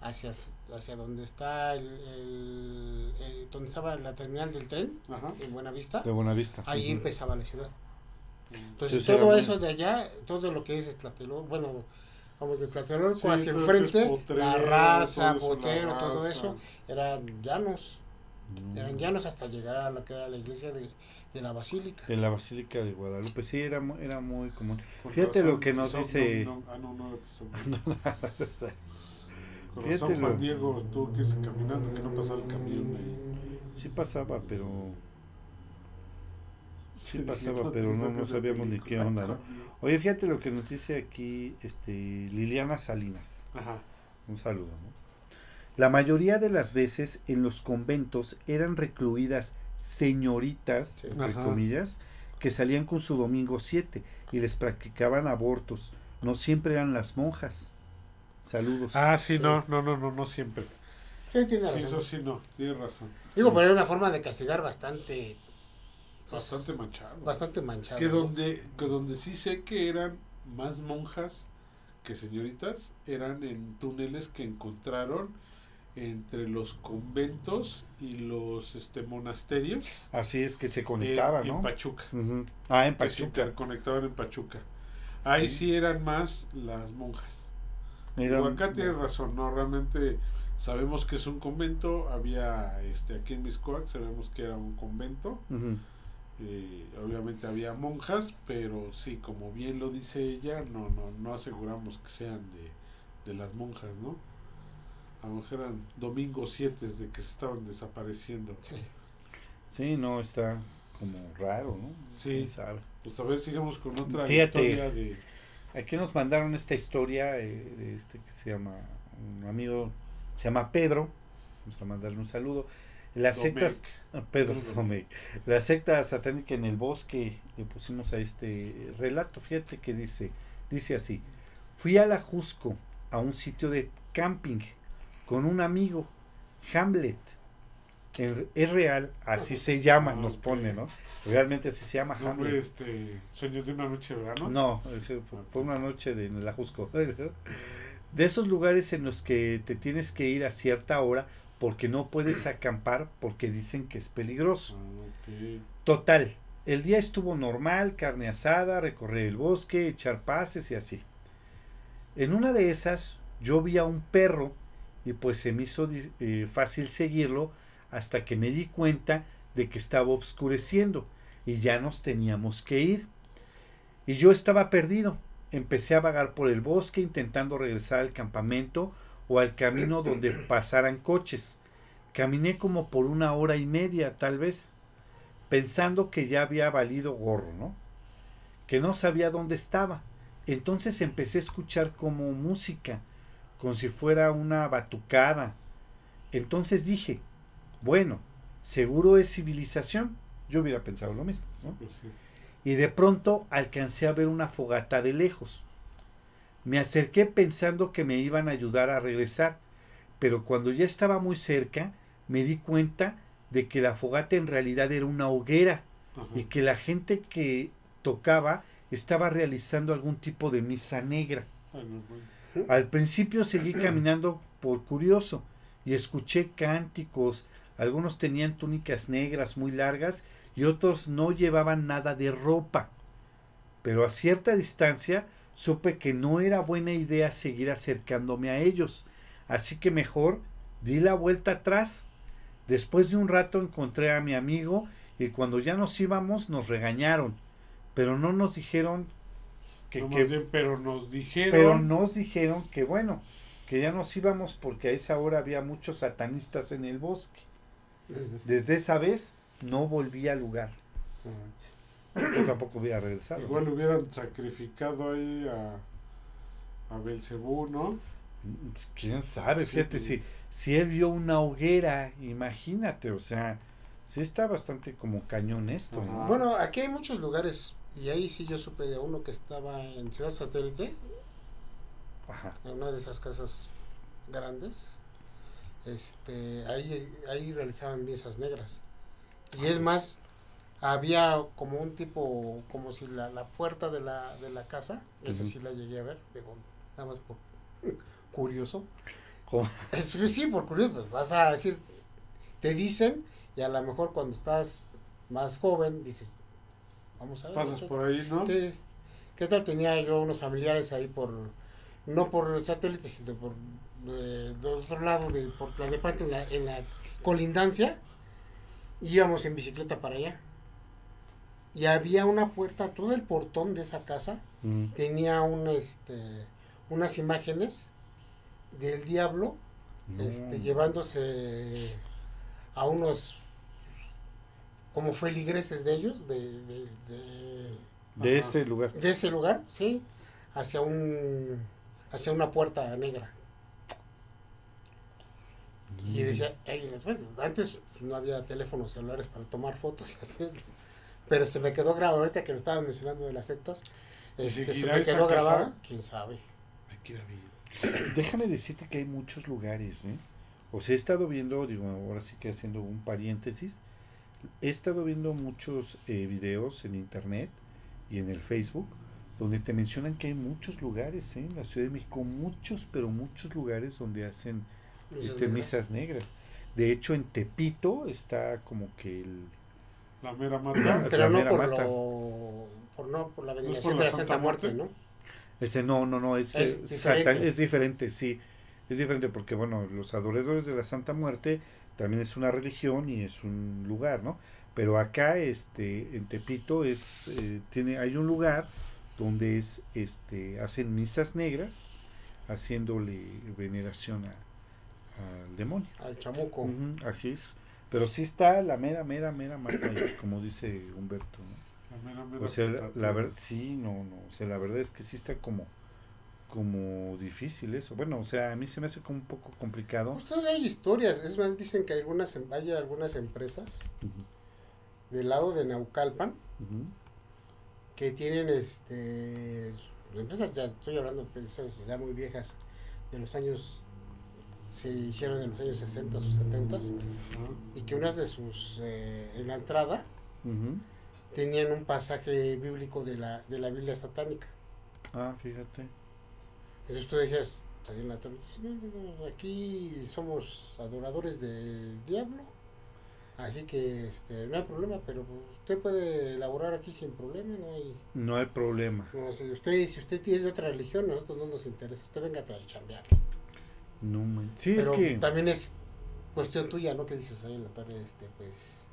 S1: hacia, hacia donde está el, el- el- donde estaba la terminal del tren,
S3: Ajá.
S1: en Buenavista,
S2: De Buenavista.
S1: ahí
S2: Ujú.
S1: empezaba la ciudad. Entonces
S2: Sí,
S1: todo eso de allá, todo lo que es Tlatelolco, bueno, vamos de Tlatelolco
S3: Sí,
S1: hacia enfrente,
S3: Potrero,
S1: la raza,
S3: todo eso, la
S1: Potero, todo eso, eran llanos,
S2: No.
S1: Eran llanos hasta llegar a lo que era la iglesia de, de la Basílica.
S2: En la Basílica de Guadalupe, sí, era, era muy común.
S3: Con
S2: Fíjate
S3: razón,
S2: lo que nos dice-
S3: no, no, ah, no, no, son- [laughs] Con
S2: Fíjate
S3: Juan Diego tuvo que irse caminando, que no pasara el camión ahí.
S2: Sí pasaba, pero [laughs] sí pasaba, pero no, no sabíamos ni qué onda, ¿no? Oye, fíjate lo que nos dice aquí este Liliana Salinas.
S3: Ajá.
S2: Un saludo, ¿no? La mayoría de las veces en los conventos eran recluidas señoritas,
S1: Sí.
S2: entre
S3: Ajá.
S2: comillas, que salían con su domingo 7 y les practicaban abortos. No siempre eran las monjas. Saludos.
S3: Ah, sí,
S1: Sí.
S3: no, no, no, no, no siempre.
S1: Sí, tiene
S3: Sí,
S1: razón.
S3: eso sí, no, tiene razón.
S1: Digo, pero era una forma de castigar bastante, pues,
S3: Bastante manchado.
S1: bastante manchada.
S3: Que
S1: ¿no?
S3: donde, que donde sí sé que eran más monjas que señoritas, eran en túneles que encontraron entre los conventos y los este monasterios
S2: Así es que se
S3: eh,
S2: conectaban,
S3: en
S2: ¿no?
S3: Pachuca.
S2: Ujú. Ah, en
S3: se
S2: Pachuca.
S3: interconectaban en Pachuca. Ahí
S2: Sí.
S3: sí eran más las monjas.
S2: Eran-
S3: acá tienes razón, no, realmente sabemos que es un convento, había este aquí en Miscoac sabemos que era un convento, eh, obviamente había monjas, pero sí, como bien lo dice ella, no, no, no aseguramos que sean de, de las monjas, ¿no? A lo mejor eran domingos 7 de que se estaban desapareciendo.
S1: Sí.
S2: Sí, no, está como raro, ¿no?
S3: Sí.
S2: ¿Quién sabe?
S3: Pues a ver, sigamos con otra
S2: Fíjate.
S3: historia de...
S2: Aquí nos mandaron esta historia eh, de este que se llama, un amigo, se llama Pedro, vamos a mandarle un saludo. Las
S3: Domecq.
S2: sectas, ah, Pedro. Domecq. la secta satánica en el bosque, le pusimos a este relato, fíjate que dice, dice así, fui a la Jusco, a un sitio de camping, con un amigo, Hamlet, En- es real, así se llama,
S3: Ah,
S2: nos pone, ¿no? Realmente así se llama
S3: ¿No fue
S2: Hamlet.
S3: este Sueños de una noche de verano?
S2: No, ese fue, una noche de la Jusco. [laughs] De esos lugares en los que te tienes que ir a cierta hora porque no puedes [clears throat] acampar porque dicen que es peligroso.
S3: Ah.
S2: Total, el día estuvo normal, carne asada, recorrer el bosque, echar pases y así. En una de esas yo vi a un perro y pues se me hizo eh, fácil seguirlo hasta que me di cuenta de que estaba oscureciendo y ya nos teníamos que ir. Y yo estaba perdido. Empecé a vagar por el bosque intentando regresar al campamento o al camino donde [clears throat] pasaran coches. Caminé como por una hora y media, tal vez, pensando que ya había valido gorro, ¿no? Que no sabía dónde estaba. Entonces empecé a escuchar como música, como si fuera una batucada. Entonces dije, bueno, seguro es civilización. Yo hubiera pensado lo mismo, ¿no?
S3: Pues sí.
S2: y de pronto alcancé a ver una fogata de lejos. Me acerqué pensando que me iban a ayudar a regresar, pero cuando ya estaba muy cerca me di cuenta de que la fogata en realidad era una hoguera
S3: Ajá.
S2: y que la gente que tocaba estaba realizando algún tipo de misa negra.
S3: Ah, no, bueno.
S2: Al principio seguí caminando por curioso y escuché cánticos. Algunos tenían túnicas negras muy largas y otros no llevaban nada de ropa. Pero a cierta distancia supe que no era buena idea seguir acercándome a ellos, así que mejor di la vuelta atrás. Después de un rato encontré a mi amigo y cuando ya nos íbamos nos regañaron, pero no nos dijeron que,
S3: No,
S2: que-
S3: más bien, pero nos dijeron...
S2: pero nos dijeron que bueno, que ya nos íbamos porque a esa hora había muchos satanistas en el bosque. Desde esa vez no volví al lugar. Yo tampoco hubiera regresado.
S3: Igual hubieran sacrificado ahí a, a Belcebú, ¿no?
S2: Pues, ¿Quién sabe?
S3: Sí,
S2: Fíjate,
S3: sí.
S2: si, si él vio una hoguera, imagínate, o sea, sí está bastante como cañón esto. ¿no?
S1: Bueno, aquí hay muchos lugares y ahí sí yo supe de uno que estaba en Ciudad Satélite,
S2: Ajá.
S1: en una de esas casas grandes. Este, ahí, ahí realizaban misas negras. Y es más, había como un tipo, como si la, la puerta de la, de la casa, esa sí la llegué a ver, digo, nada más por [laughs] curioso.
S2: Como- [laughs]
S1: Es- sí, por curioso, pues vas a decir, te dicen, y a lo mejor cuando estás más joven dices, vamos a ver.
S3: Pasas
S1: ¿qué-
S3: por ahí, ¿no?
S1: ¿Qué, qué tal? Tenía yo unos familiares ahí por, no por el satélite, sino por eh, del otro lado, de, por Tlalnepantla, en la, en la colindancia, íbamos en bicicleta para allá. Y había una puerta, todo el portón de esa casa
S2: Mm.
S1: tenía un, este, unas imágenes del diablo este, llevándose a unos como feligreses de ellos, de, de, de-
S2: De
S3: Ajá.
S2: ese lugar.
S1: de ese lugar, sí, hacia un hacia una puerta negra. Y decía, "Ey, pues, antes no había teléfonos celulares para tomar fotos y hacerlo. Pero se me quedó grabado, ahorita que lo estaban mencionando de las sectas,
S3: ¿Y
S1: este, se me quedó grabado, quién sabe. [coughs]
S2: Déjame decirte que hay muchos lugares, ¿eh? O sea, he estado viendo, digo, ahora sí que haciendo un paréntesis, he estado viendo muchos eh, videos en internet y en el Facebook donde te mencionan que hay muchos lugares, ¿eh? En la Ciudad de México, muchos, pero muchos lugares donde hacen
S1: Misas
S2: este,
S1: negras.
S2: misas negras. De hecho, en Tepito está como que el...
S3: La mera mata. [clears throat]
S1: Pero
S2: la
S1: no
S2: mera
S1: por,
S2: mata.
S1: lo, por, no, por la
S3: por
S1: veneración
S3: la
S1: de la Santa,
S3: Santa
S1: Muerte,
S3: Muerte?
S1: ¿no?
S2: Este, no, no, no, es,
S1: Es
S2: eh,
S1: diferente.
S2: satan- es diferente, sí. Es diferente porque, bueno, los adoradores de la Santa Muerte también es una religión y es un lugar, ¿no? Pero acá, este, en Tepito es, eh, tiene, hay un lugar donde es, este, hacen misas negras haciéndole veneración a, al demonio.
S1: Al chamuco.
S2: Ujú, así es. Pero sí está la mera, mera, mera marca, como dice Humberto. ¿no?
S3: La mera, mera
S2: O sea, la, la verdad, sí, no, no. O sea, la verdad es que sí está como, como difícil eso. Bueno, o sea, a mí se me hace como un poco complicado.
S1: Pues todavía hay historias. Es más, dicen que hay algunas, em- hay algunas empresas del lado de Naucalpan que tienen este empresas ya estoy hablando de empresas ya muy viejas de los años se hicieron en los años 60 o 70
S3: Ajá.
S1: y que unas de sus eh, en la entrada tenían un pasaje bíblico de la de la Biblia satánica
S2: Ah, fíjate.
S1: Entonces tú decías en la torre, "No, no, no, aquí somos adoradores del diablo así que este no hay problema pero usted puede elaborar aquí sin problema no hay
S2: No hay problema.
S1: No, si usted, si usted es de otra religión, nosotros no nos interesa. Usted venga a chambear.
S2: No man- Sí,
S1: Pero
S2: es que.
S1: también es cuestión tuya, ¿no? Que dices ahí en la torre, este, pues...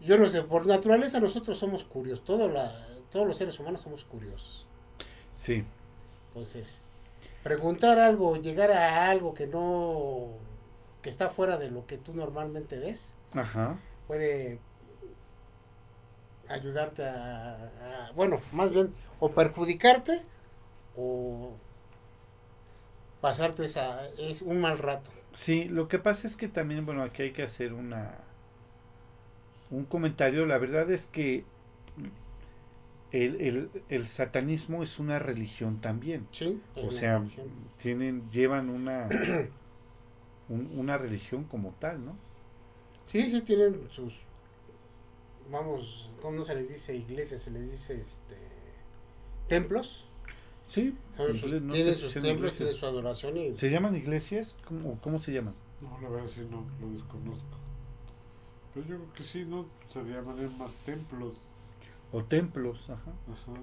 S1: Yo no sé, por naturaleza nosotros somos curiosos. Todo la, todos los seres humanos somos curiosos.
S2: Sí.
S1: Entonces, preguntar algo, llegar a algo que no... que está fuera de lo que tú normalmente ves,
S2: Ajá.
S1: puede ayudarte a, a- bueno, más bien, o perjudicarte o pasarte esa, es un mal rato.
S2: Sí, lo que pasa es que también, bueno, aquí hay que hacer una un comentario. La verdad es que el, el, el satanismo es una religión también.
S1: ¿Sí?
S2: O sea,
S1: religión.
S2: tienen, llevan una [clears throat] un- una religión como tal, ¿no?
S1: Sí, sí tienen sus, vamos, ¿cómo no se les dice iglesias? Se les dice, este, templos.
S2: Sí,
S1: sus-
S2: no
S1: tienen sus templos, tienen su adoración y...
S2: ¿Se llaman iglesias? ¿Cómo, cómo se llaman?
S3: No, la verdad sí no, lo desconozco. Pero yo creo que sí, ¿no? Se llamarían más templos.
S2: O templos, ajá.
S3: Ajá.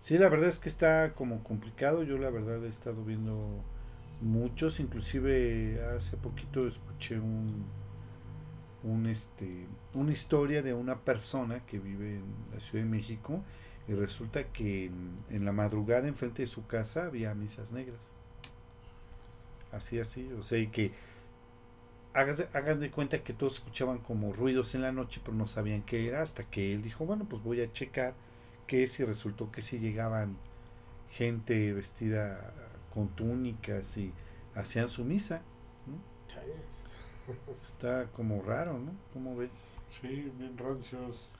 S2: Sí, la verdad es que está como complicado. Yo la verdad he estado viendo muchos, inclusive hace poquito escuché un, un este, una historia de una persona que vive en la Ciudad de México y resulta que en, en la madrugada enfrente de su casa había misas negras. Así, así, o sea, y que hagas hagan de cuenta que todos escuchaban como ruidos en la noche, pero no sabían qué era, hasta que él dijo, bueno, pues voy a checar qué es y resultó que sí llegaban gente vestida con túnicas y hacían su misa. ¿no? Está como raro, ¿no? ¿Cómo ves?
S3: Sí, bien rancios.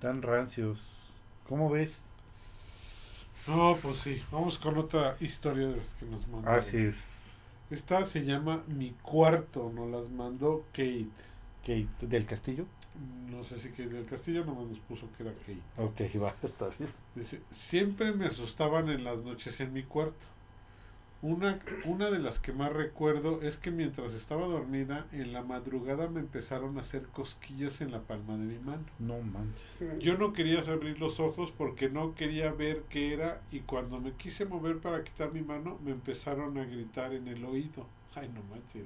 S2: Tan rancios. ¿Cómo ves?
S3: No, pues sí. Vamos con otra historia de las que nos mandaron.
S2: Así es.
S3: Esta se llama Mi Cuarto. Nos las mandó Kate.
S2: ¿Qué, ¿Del castillo?
S3: No sé si Kate del Castillo nomás nos puso que era Kate.
S2: Ok, [laughs] va, está bien.
S3: Dice, siempre me asustaban en las noches en mi cuarto. Una, una de las que más recuerdo es que mientras estaba dormida, en la madrugada me empezaron a hacer cosquillas en la palma de mi mano.
S2: No manches.
S3: Yo no quería abrir los ojos porque no quería ver qué era y cuando me quise mover para quitar mi mano me empezaron a gritar en el oído. Ay, no manches.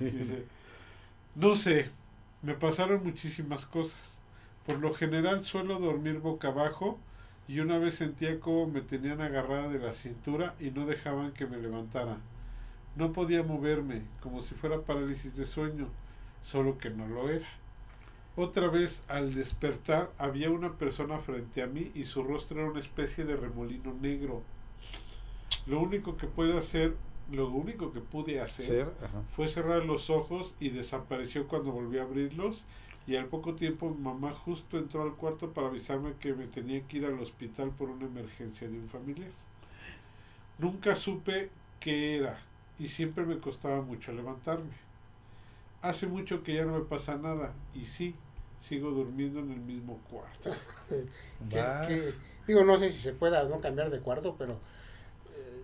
S3: [laughs] Dice, no sé, me pasaron muchísimas cosas. Por lo general suelo dormir boca abajo y una vez sentía como me tenían agarrada de la cintura y no dejaban que me levantara. No podía moverme, como si fuera parálisis de sueño, solo que no lo era. Otra vez, al despertar, había una persona frente a mí y su rostro era una especie de remolino negro. Lo único que pude hacer, lo único que pude hacer
S2: Ser,
S3: fue cerrar los ojos y desapareció cuando volví a abrirlos y al poco tiempo mi mamá justo entró al cuarto para avisarme que me tenía que ir al hospital por una emergencia de un familiar. Nunca supe qué era y siempre me costaba mucho levantarme. Hace mucho que ya no me pasa nada y sí, sigo durmiendo en el mismo cuarto. [laughs]
S1: Digo, no sé si se pueda no cambiar de cuarto, pero eh,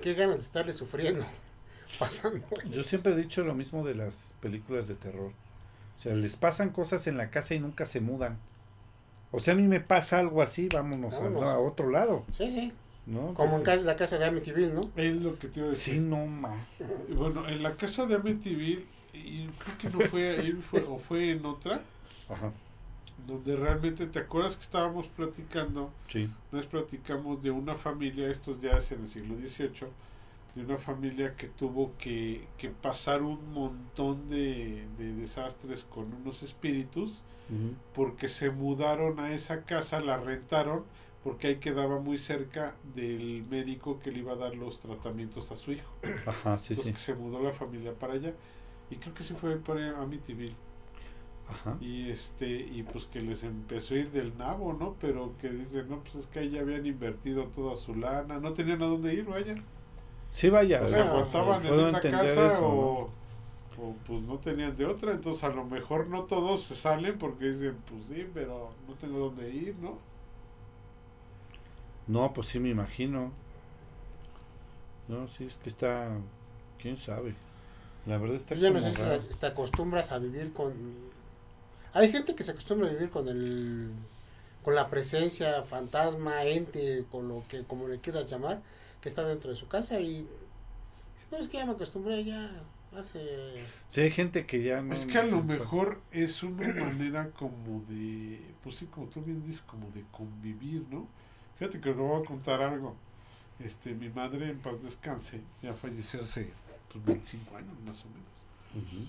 S1: qué ganas de estarle sufriendo, [laughs] pasando.
S2: Yo siempre he dicho lo mismo de las películas de terror. O sea, les pasan cosas en la casa y nunca se mudan. O sea, a mí me pasa algo así, vámonos, a-
S1: Vámonos.
S2: a, otro lado,
S1: Sí, sí,
S2: ¿no?
S1: como en
S2: Entonces,
S1: la casa de Amityville, ¿no?
S3: Es lo que te iba a decir.
S2: Sí, no más.
S3: Y Bueno, en la casa de Amityville, y creo que no fue ahí, fue, o fue en otra,
S2: Ajá.
S3: donde realmente, ¿te acuerdas que estábamos platicando?
S2: Sí.
S3: Nos platicamos de una familia, estos ya es en el siglo XVIII, de una familia que tuvo que, que pasar un montón de, de desastres con unos espíritus, porque se mudaron a esa casa, la rentaron, porque ahí quedaba muy cerca del médico que le iba a dar los tratamientos a su hijo.
S2: Ajá, sí,
S3: Entonces
S2: sí.
S3: se mudó la familia para allá. Y creo que sí fue por Amityville.
S2: Ajá.
S3: Y este, y pues que les empezó a ir del nabo, ¿no? Pero que dicen, no, pues es que ahí ya habían invertido toda su lana, no tenían a dónde ir, vaya.
S2: Sí, vaya.
S3: O
S2: o
S3: sea,
S2: puedo
S3: en esa
S2: entender
S3: casa
S2: eso,
S3: o, o pues no tenían de otra, entonces a lo mejor no todos se salen porque dicen, pues sí, pero no tengo dónde ir, ¿no?
S2: ¿no? No, pues sí me imagino. No, sí, es que está... ¿Quién sabe? La verdad está
S1: Yo no sé si te acostumbras a vivir con... Hay gente que se acostumbra a vivir con el con la presencia, fantasma, ente, con lo que como le quieras llamar, que está dentro de su casa y no es que ya me acostumbré ya hace
S2: Sí, hay gente que ya no...
S3: Es que a lo mejor es una [clears throat] manera como de, pues sí, como tú bien dices, como de convivir, ¿no? Fíjate que te voy a contar algo. Este, mi madre en paz descanse, ya falleció hace pues, 25 años más o menos.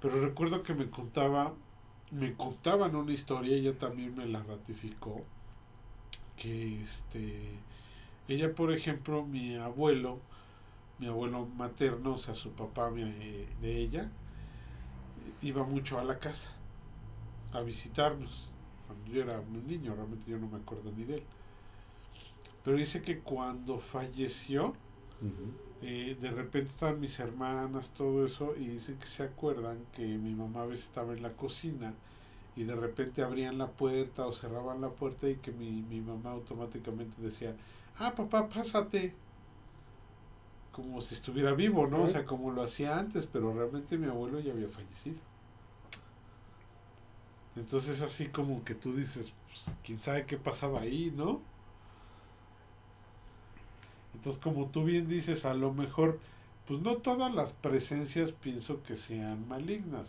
S3: Pero recuerdo que me contaba, me contaban una historia, ella también me la ratificó, que este, ella por ejemplo, mi abuelo, mi abuelo materno, o sea, su papá mi- eh, de ella, iba mucho a la casa a visitarnos. Cuando yo era un niño, realmente yo no me acuerdo ni de él. Pero dice que cuando falleció, eh, de repente estaban mis hermanas, todo eso, y dicen que se acuerdan que mi mamá a veces estaba en la cocina y de repente abrían la puerta o cerraban la puerta y que mi, mi mamá automáticamente decía, ah, papá, pásate. Como si estuviera vivo, ¿no? O sea, como lo hacía antes, pero realmente mi abuelo ya había fallecido. Entonces así como que tú dices, pues, quién sabe qué pasaba ahí, ¿no? Entonces, como tú bien dices, a lo mejor, pues no todas las presencias pienso que sean malignas.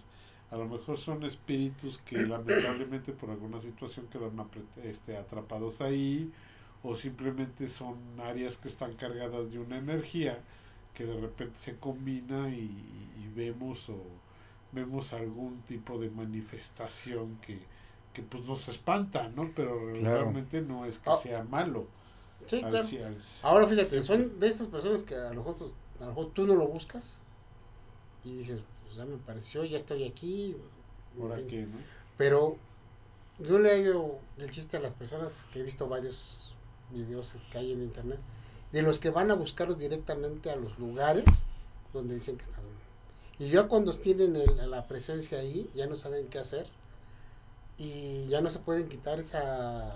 S3: A lo mejor son espíritus que lamentablemente por alguna situación quedaron este, atrapados ahí, o simplemente son áreas que están cargadas de una energía que de repente se combina y, y vemos o vemos algún tipo de manifestación que, que pues nos espanta, ¿no? Pero
S2: Claro.
S3: realmente no es que
S1: Ah.
S3: sea malo.
S1: Sí,
S3: Al
S1: claro.
S3: al-
S1: Ahora fíjate, son de estas personas que a lo mejor, tú- a lo mejor tú no lo buscas y dices, pues ya me pareció, ya estoy aquí. en
S3: ahora
S1: fin.
S3: que, ¿no?
S1: Pero yo le hago el chiste a las personas que he visto varios videos que hay en internet, de los que van a buscarlos directamente a los lugares donde dicen que están. Y ya cuando tienen el- la presencia ahí, ya no saben qué hacer y ya no se pueden quitar esa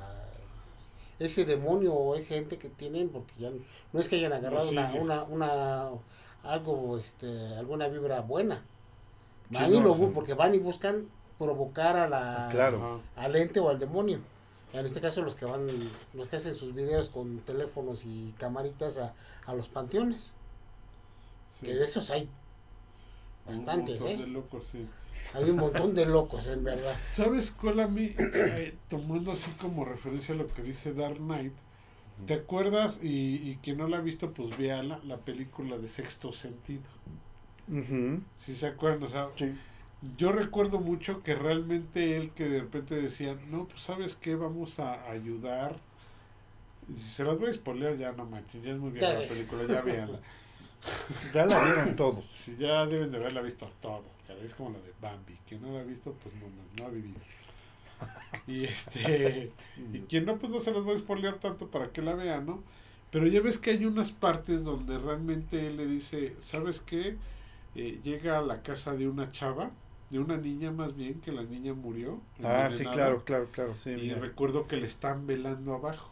S1: ese demonio o ese ente que tienen porque ya no, no es que hayan agarrado una, una, una algo este alguna vibra buena
S2: Sí,
S1: van y lo porque van y buscan provocar a la
S2: Claro.
S1: Al ente o al demonio. En este caso los que van, los que hacen sus videos con teléfonos y camaritas a, a los panteones.
S3: Sí.
S1: Que de esos hay
S3: Un
S1: bastantes,
S3: montón
S1: ¿eh?
S3: de locos, sí.
S1: Hay un montón de locos, en verdad. [laughs]
S3: ¿Sabes cuál a mí, eh, tomando así como referencia a lo que dice Dark Knight, ¿te acuerdas? Y, y quien no la ha visto, pues véala, la película de Sexto Sentido.
S2: Ujú.
S3: Si se acuerdan, o sea,
S2: Sí.
S3: Yo recuerdo mucho que realmente él que de repente decía, no, pues sabes qué, vamos a ayudar. Y si se las voy a spoilear, ya no manches, ya es muy bien la película, ya [laughs] véanla.
S2: Ya la vieron todos.
S3: Si ya deben de haberla visto todos, cara, es como la de Bambi. Quien no la ha visto, pues no, no, no ha vivido. [laughs] Y este, y quien no, pues no se las voy a spoilear tanto para que la vean, ¿no? Pero ya ves que hay unas partes donde realmente él le dice, ¿sabes qué? Eh, llega a la casa de una chava, de una niña más bien, que la niña murió.
S2: Ah, sí, claro, claro, claro. Sí,
S3: Y
S2: mira.
S3: recuerdo que le están velando abajo.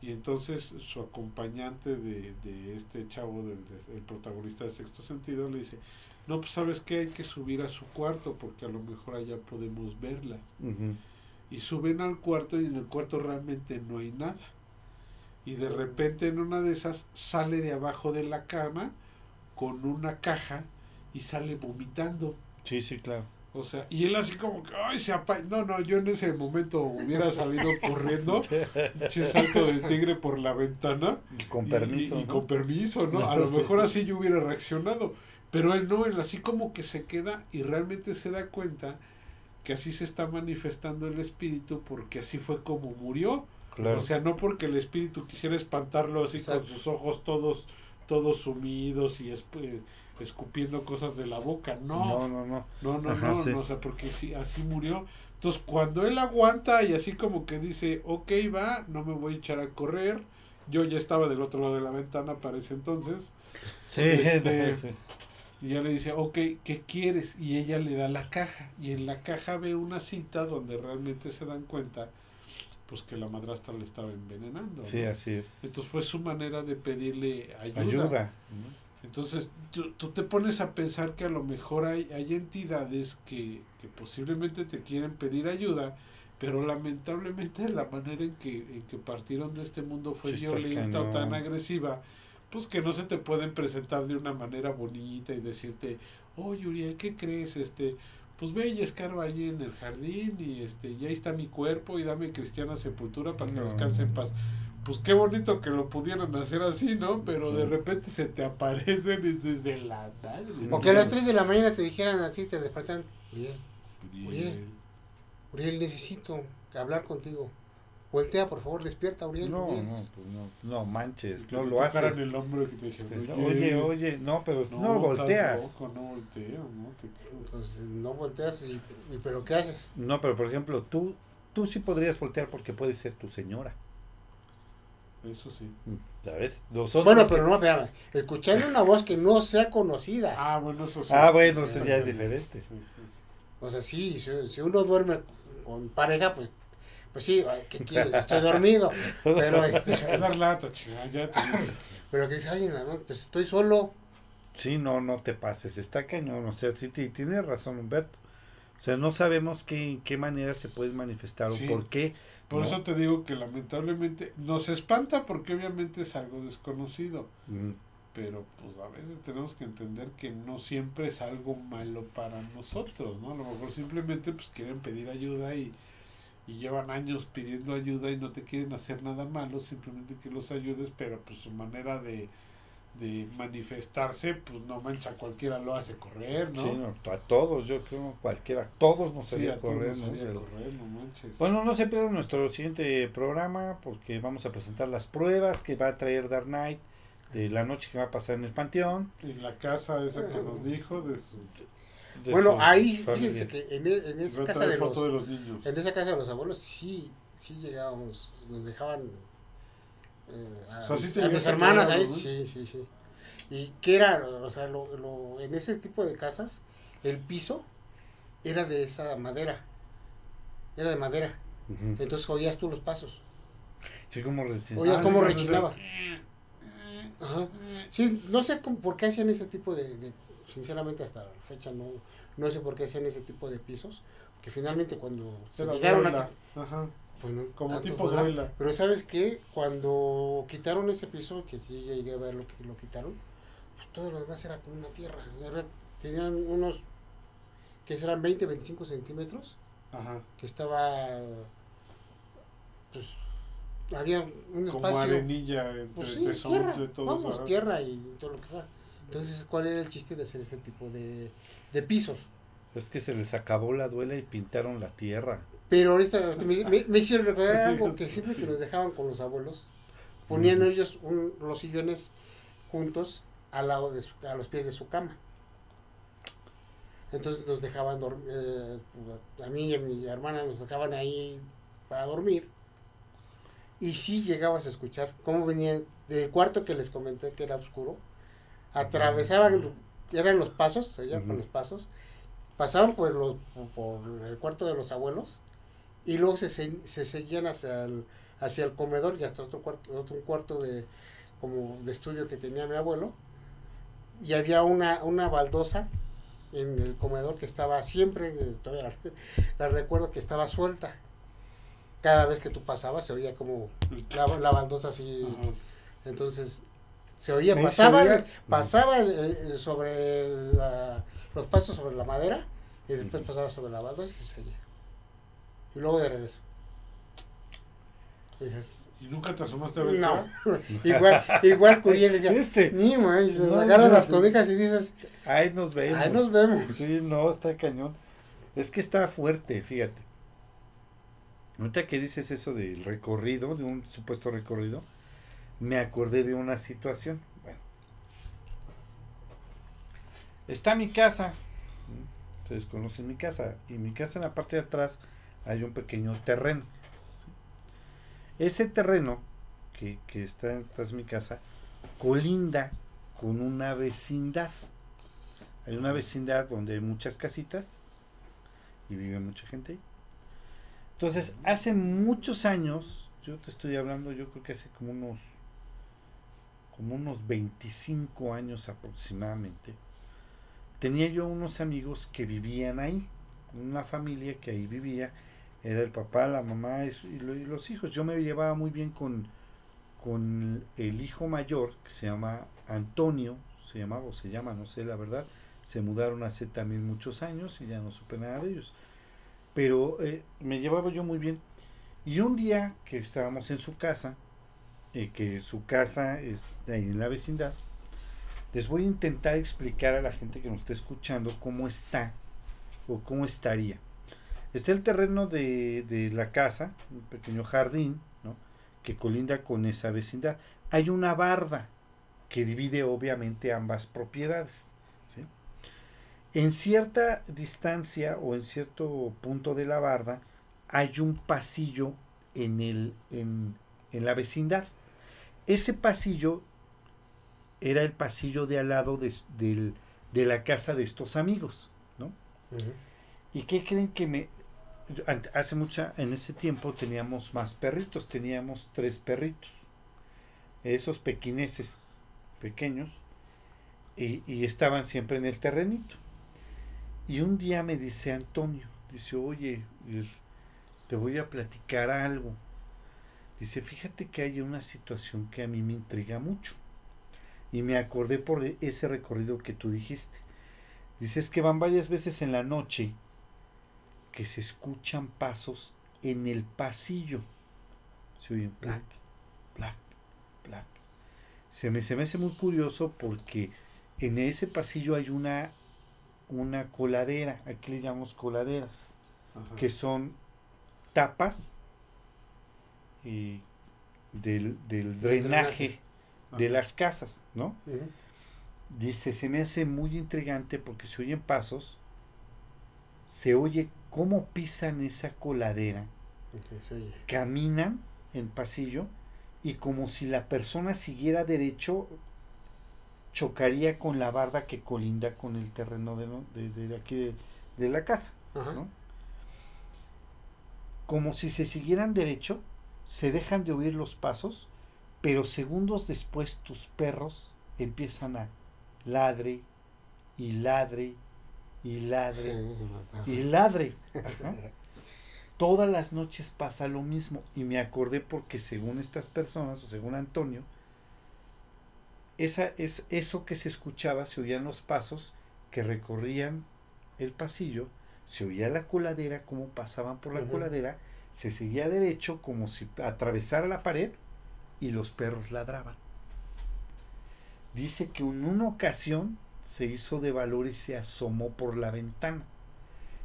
S3: Y entonces su acompañante de, de este chavo, del de- el protagonista de Sexto Sentido, le dice, no, pues sabes que hay que subir a su cuarto porque a lo mejor allá podemos verla. Y suben al cuarto y en el cuarto realmente no hay nada. Y de repente en una de esas sale de abajo de la cama con una caja y sale vomitando.
S2: Sí, sí, claro.
S3: O sea, y él así como que, ay, se apa... No, no, yo en ese momento hubiera salido [laughs] corriendo, che [laughs] salto de tigre por la ventana.
S2: Y con permiso.
S3: Y, y
S2: ¿no?
S3: con permiso, ¿no? A lo
S2: sí.
S3: mejor así yo hubiera reaccionado. Pero él no, él así como que se queda y realmente se da cuenta que así se está manifestando el espíritu porque así fue como murió.
S2: Claro.
S3: O sea, no porque el espíritu quisiera espantarlo así
S1: Exacto.
S3: con sus ojos todos todos sumidos y esp- eh, escupiendo cosas de la boca.
S2: no, no, no.
S3: No, no,
S2: Ajá,
S3: no,
S2: sí.
S3: no, o sea, porque sí, así murió. Entonces, cuando él aguanta y así como que dice, ok, va, no me voy a echar a correr. Yo ya estaba del otro lado de la ventana para ese entonces.
S2: Sí,
S3: Este, [laughs]
S2: sí.
S3: Y ya le dice, ok, ¿qué quieres? Y ella le da la caja. Y en la caja ve una cita donde realmente se dan cuenta, pues que la madrastra le estaba envenenando.
S2: Sí,
S3: ¿no?
S2: así es.
S3: Entonces fue su manera de pedirle ayuda.
S2: Ayuda.
S3: Entonces, tú, tú te pones a pensar que a lo mejor hay, hay entidades que, que posiblemente te quieren pedir ayuda, pero lamentablemente la manera en que, en que partieron de este mundo fue
S2: Sí,
S3: violenta o tan agresiva, pues que no se te pueden presentar de una manera bonita y decirte, oye Uriel, ¿qué crees? Este, pues ve y escarba allí en el jardín y este, ya está mi cuerpo y dame cristiana sepultura para que
S2: No.
S3: descanse en paz. Pues qué bonito que lo pudieran hacer así, ¿no? Pero de repente se te aparecen desde la madre.
S1: O que a las 3 de la mañana te dijeran así, te despertaran. Uriel,
S3: Uriel.
S1: Uriel. Necesito hablar contigo. Voltea, por favor, despierta, Uriel.
S2: No,
S1: Uriel.
S2: no, pues no, no manches, no lo haces.
S3: el hombro y que te dijeran,
S2: Sí, Oye, oye, no, pero no,
S3: estás
S2: volteas.
S3: loco, no volteo, no te creo.
S1: Pues no volteas, y, y- pero ¿qué haces?
S2: No, pero por ejemplo, tú, tú sí podrías voltear porque puede ser tu señora.
S3: Eso sí.
S2: ¿Sabes? Nosotros
S1: Bueno,
S2: que-
S1: pero no, espérame. Escuchando una voz que no sea conocida.
S3: Ah, bueno, eso sí.
S2: Ah, bueno, eso ya es diferente.
S3: Sí, sí, sí.
S1: O sea, sí, si, si uno duerme con pareja, pues, pues sí, ¿qué quieres? Estoy [laughs] dormido. Pero este,
S3: Es dar lata, chica, ya te dije. [laughs]
S1: pero que dice, ay, pues estoy solo.
S2: Sí, no, no te pases, está cañón, o sea, sí ti- tienes razón Humberto. O sea, no sabemos qué, qué manera se puede manifestar
S3: Sí.
S2: o por qué.
S3: Por
S2: ¿no?
S3: eso te digo que lamentablemente nos espanta porque obviamente es algo desconocido.
S2: Mm,
S3: Pero pues a veces tenemos que entender que no siempre es algo malo para nosotros, ¿no? A lo mejor simplemente pues quieren pedir ayuda y, y llevan años pidiendo ayuda y no te quieren hacer nada malo, simplemente que los ayudes, pero pues su manera de, de manifestarse, pues no mancha, cualquiera lo hace correr, ¿no?
S2: Sí, no, a todos, yo creo, cualquiera, todos nos
S3: Sí,
S2: haría
S3: a
S2: correr. ¿no?
S3: correr, no manches.
S2: Bueno, no se pierdan nuestro siguiente programa porque vamos a presentar las pruebas que va a traer Dark Knight de la noche que va a pasar en el Panteón.
S3: En la casa esa que nos dijo de su
S2: de
S1: Bueno, ahí,
S2: familia.
S1: fíjense que en, e- en esa
S3: a
S1: casa de los,
S3: de los niños.
S1: en esa casa de los abuelos sí, sí llegábamos, nos dejaban eh, a,
S3: O sea, sí
S1: mis- a hermanas ahí,
S3: ¿no?
S1: sí, sí, sí. Y que era, o sea, lo, lo- en ese tipo de casas, el piso era de esa madera, era de madera, entonces oías tú los pasos,
S2: Sí, como recién-
S1: oías
S3: Ah,
S1: cómo
S3: sí,
S1: rechinaba. Ajá. Sí, no sé cómo- por qué hacían ese tipo de, de- sinceramente hasta la fecha no, no sé por qué hacían ese tipo de pisos, que finalmente cuando se llegaron a
S3: Ajá.
S1: Pues no
S3: Como tipo
S1: duela, pero sabes qué, cuando quitaron ese piso, que sí llegué a ver lo que lo quitaron, pues todo lo demás era como una tierra, era- tenían unos que eran 20, 25 centímetros,
S3: Ajá.
S1: que estaba pues había un
S3: Como
S1: espacio
S3: arenilla entre
S1: pues sí,
S3: tesontle,
S1: tierra,
S3: todo
S1: vamos, tierra y todo lo que fuera. Entonces, ¿cuál era el chiste de hacer ese tipo de, de pisos?
S2: Es que se les acabó la duela y pintaron la tierra.
S1: Pero ahorita me, me- me [laughs] hicieron recordar algo que siempre que nos dejaban con los abuelos, ponían ellos un- los sillones juntos al lado de su- a los pies de su cama. Entonces nos dejaban dormir, a mí y a mi hermana nos dejaban ahí para dormir. Y sí llegabas a escuchar cómo venían del cuarto que les comenté que era oscuro. Atravesaban, eran los pasos, se
S2: Ujú.
S1: los pasos, pasaban por, los, por el cuarto de los abuelos y luego se, se, se seguían hacia el, hacia el comedor y hasta otro cuarto, otro cuarto de como de estudio que tenía mi abuelo y había una, una baldosa en el comedor que estaba siempre, eh, todavía la, [laughs] la recuerdo que estaba suelta. Cada vez que tú pasabas se oía como la, la baldosa así,
S3: Ajá.
S1: entonces se oía, pasaba, pasaba eh, eh, sobre la- los pasos sobre la madera Y después pasaba sobre la baldosa y se seguía. Y luego de regreso. Y dices,
S3: ¿Y nunca te asomaste a ver?
S1: no. [laughs] igual, igual Curiel decía,
S2: ¿Viste?
S1: ni más,
S2: No,
S1: agarras
S2: no,
S1: las cobijas y dices,
S2: Ahí nos vemos.
S1: ahí nos vemos.
S2: Sí, no, está cañón. Es que está fuerte, fíjate. Ahorita que dices eso del recorrido, de un supuesto recorrido, me acordé de una situación. Bueno, está mi casa. Ustedes conocen mi casa. Y mi casa en la parte de atrás hay un pequeño terreno. ¿sí? Ese terreno que, que está detrás de mi casa colinda con una vecindad. Hay una vecindad donde hay muchas casitas y vive mucha gente. Entonces, hace muchos años, yo te estoy hablando, yo creo que hace como unos como unos 25 años aproximadamente, tenía yo unos amigos que vivían ahí, una familia que ahí vivía, era el papá, la mamá y, y lo- y los hijos. Yo me llevaba muy bien con, con el hijo mayor, que se llama Antonio, se llamaba o se llama, no sé la verdad, se mudaron hace también muchos años y ya no supe nada de ellos. Pero eh, me llevaba yo muy bien. Y un día que estábamos en su casa, eh, que su casa es de ahí en la vecindad, les voy a intentar explicar a la gente que nos está escuchando cómo está o cómo estaría. Está el terreno de, de la casa, un pequeño jardín, ¿no? que colinda con esa vecindad. Hay una barda que divide obviamente ambas propiedades. ¿sí? En cierta distancia o en cierto punto de la barda hay un pasillo en, el, en, en la vecindad. Ese pasillo era el pasillo de al lado de, del- de la casa de estos amigos. ¿no? ¿Y qué creen que me... Hace mucha, en ese tiempo teníamos más perritos, teníamos tres perritos, esos pequineses pequeños, y, y estaban siempre en el terrenito. Y un día me dice Antonio, dice, oye, te voy a platicar algo. Dice, fíjate que hay una situación que a mí me intriga mucho. Y me acordé por e- ese recorrido que tú dijiste. Dice, es que van varias veces en la noche que se escuchan pasos en el pasillo. Se oyen plac, plac, plac. Se me, se me hace muy curioso porque en ese pasillo hay una, una coladera, aquí le llamamos coladeras,
S1: Ajá.
S2: que son tapas eh, del, del drenaje de
S3: Ajá.
S2: las casas, ¿no? Dice, se me hace muy intrigante porque se oyen pasos, se oye cómo pisan esa coladera,
S1: oye.
S2: caminan en pasillo y como si la persona siguiera derecho, chocaría con la barda que colinda con el terreno de, de- de aquí de, de la casa.
S1: Ajá.
S2: ¿no? Como si se siguieran derecho, se dejan de oír los pasos, pero segundos después tus perros empiezan a ladre y ladre y ladre y ladre. Ajá. Todas las noches pasa lo mismo y me acordé porque según estas personas o según Antonio, esa, es, eso que se escuchaba, se oían los pasos que recorrían el pasillo, se oía la coladera, como pasaban por la coladera, se seguía derecho como si atravesara la pared y los perros ladraban. Dice que en una ocasión se hizo de valor y se asomó por la ventana.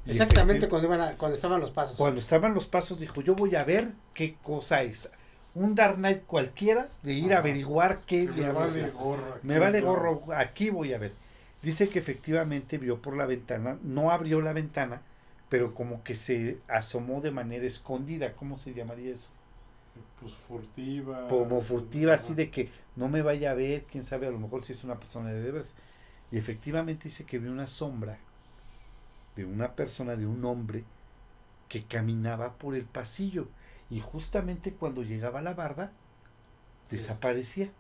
S2: Y
S1: Exactamente cuando, iban a- cuando estaban los pasos.
S2: cuando estaban los pasos dijo, yo voy a ver qué cosa es. Un Dark Knight cualquiera de ir a averiguar qué
S3: Me
S2: diablos
S3: vale
S2: es.
S3: gorro. aquí,
S2: Me vale gorro, aquí voy a ver. Dice que efectivamente vio por la ventana, no abrió la ventana, pero como que se asomó de manera escondida, ¿cómo se llamaría eso?
S3: Pues furtiva.
S2: Como furtiva, así de que no me vaya a ver, quién sabe, a lo mejor si es una persona de veras. Y efectivamente dice que vio una sombra de una persona, de un hombre, que caminaba por el pasillo. Y justamente cuando llegaba a la barda,
S1: Sí.
S2: desaparecía.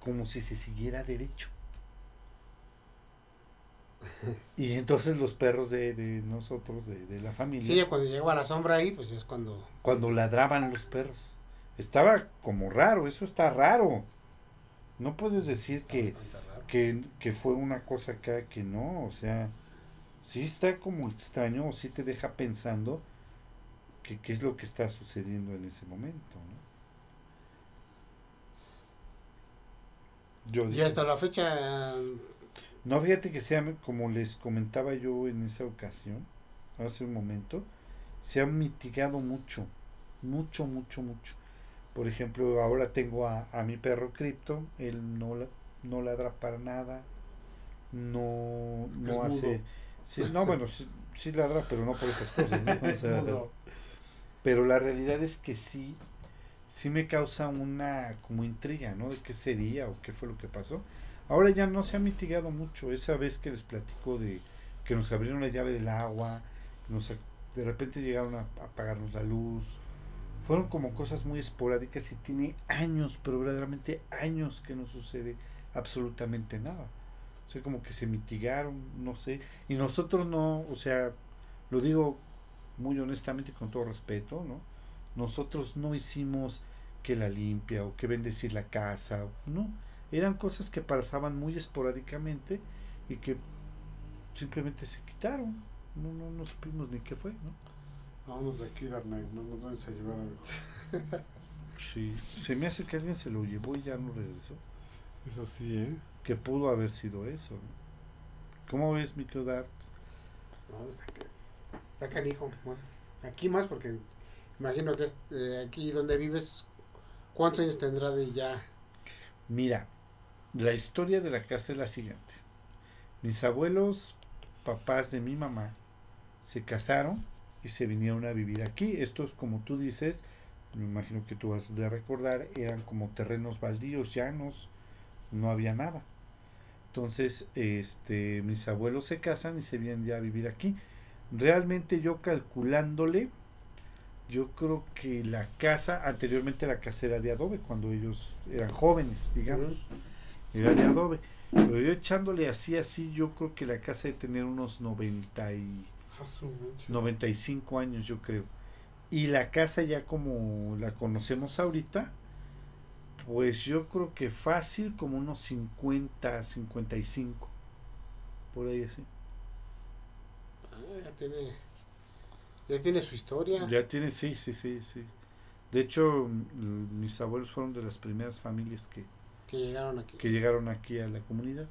S2: Como si se siguiera derecho. [laughs] Y entonces los perros de, de nosotros, de, de la familia,
S1: Sí, ya cuando llegaba la sombra ahí, pues es cuando...
S2: cuando ladraban los perros. Estaba como raro, eso está raro. No puedes decir que. Que, que fue una cosa acá que no, o sea, sí está como extraño o sí te deja pensando que qué es lo que está sucediendo en ese momento, ¿no? Yo
S1: Y
S2: dije-
S1: hasta la fecha,
S2: No, fíjate que sea, como les comentaba yo en esa ocasión, hace un momento, se ha mitigado mucho, mucho, mucho, mucho. Por ejemplo, ahora tengo a, a mi perro Crypto, él no, la- no ladra para nada, no,
S3: Es
S2: no hace... sí, no, bueno, sí, sí ladra, pero no por esas cosas. ¿no? [laughs] O sea,
S3: Mudo.
S2: pero la realidad es que sí, sí me causa una como intriga, ¿no? De qué sería o qué fue lo que pasó. Ahora ya no se ha mitigado mucho. Esa vez que les platico de que nos abrieron la llave del agua, nos, de repente llegaron a, a apagarnos la luz. Fueron como cosas muy esporádicas y tiene años, pero verdaderamente años que no sucede absolutamente nada. O sea, como que se mitigaron, no sé. Y nosotros no, o sea, lo digo muy honestamente con todo respeto, ¿no? Nosotros no hicimos que la limpia o que bendecir la casa, no. Eran cosas que pasaban muy esporádicamente y que simplemente se quitaron. No, no, no supimos ni qué fue, ¿no?
S3: Vámonos de aquí, Darnay, no nos vayas a llevar algo.
S2: Sí, se me hace que alguien se lo llevó y ya no regresó.
S3: Eso sí, ¿eh?
S2: Que pudo haber sido eso. ¿no? ¿Cómo ves, mi Dart?
S1: no, está, ca- está canijo. Bueno, aquí más porque imagino que es, eh, aquí donde vives, ¿cuántos años tendrá de ya?
S2: Mira, la historia de la casa es la siguiente. Mis abuelos, papás de mi mamá, se casaron y se vinieron a vivir aquí. Estos, como tú dices, me imagino que tú vas de recordar, eran como terrenos baldíos, llanos, no había nada. Entonces, este, mis abuelos se casan y se vienen ya a vivir aquí. Realmente yo calculándole, yo creo que la casa, anteriormente la casa era de adobe, cuando ellos eran jóvenes, digamos, era de adobe. Pero yo echándole así, así, yo creo que la casa de tener unos 90 y
S3: A su mecha.
S2: 95 años, yo creo. Y la casa ya como la conocemos ahorita, pues yo creo que fácil como unos 50, 55. Por ahí así.
S1: Ah, ya tiene, ya tiene su historia.
S2: Ya tiene, sí, sí, sí, sí. De hecho, mis abuelos fueron de las primeras familias que,
S1: que llegaron aquí.
S2: que llegaron aquí a la comunidad.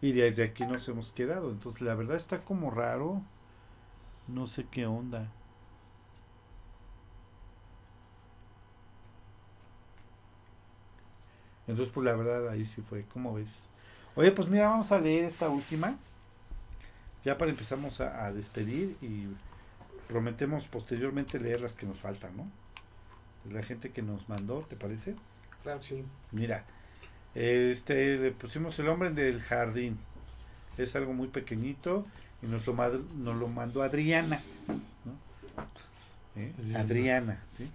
S2: Y desde aquí nos hemos quedado. Entonces, la verdad está como raro. No sé qué onda. Entonces, pues la verdad ahí sí fue. ¿Cómo ves? Oye, pues mira, vamos a leer esta última. Ya para empezamos a, a despedir y prometemos posteriormente leer las que nos faltan, ¿no? La gente que nos mandó, ¿te parece?
S1: Claro sí.
S2: Mira, este le pusimos el hombre del jardín. Es algo muy pequeñito y nos lo, nos lo mandó Adriana. ¿no? ¿Eh?
S3: Adriana.
S2: Adriana, ¿sí?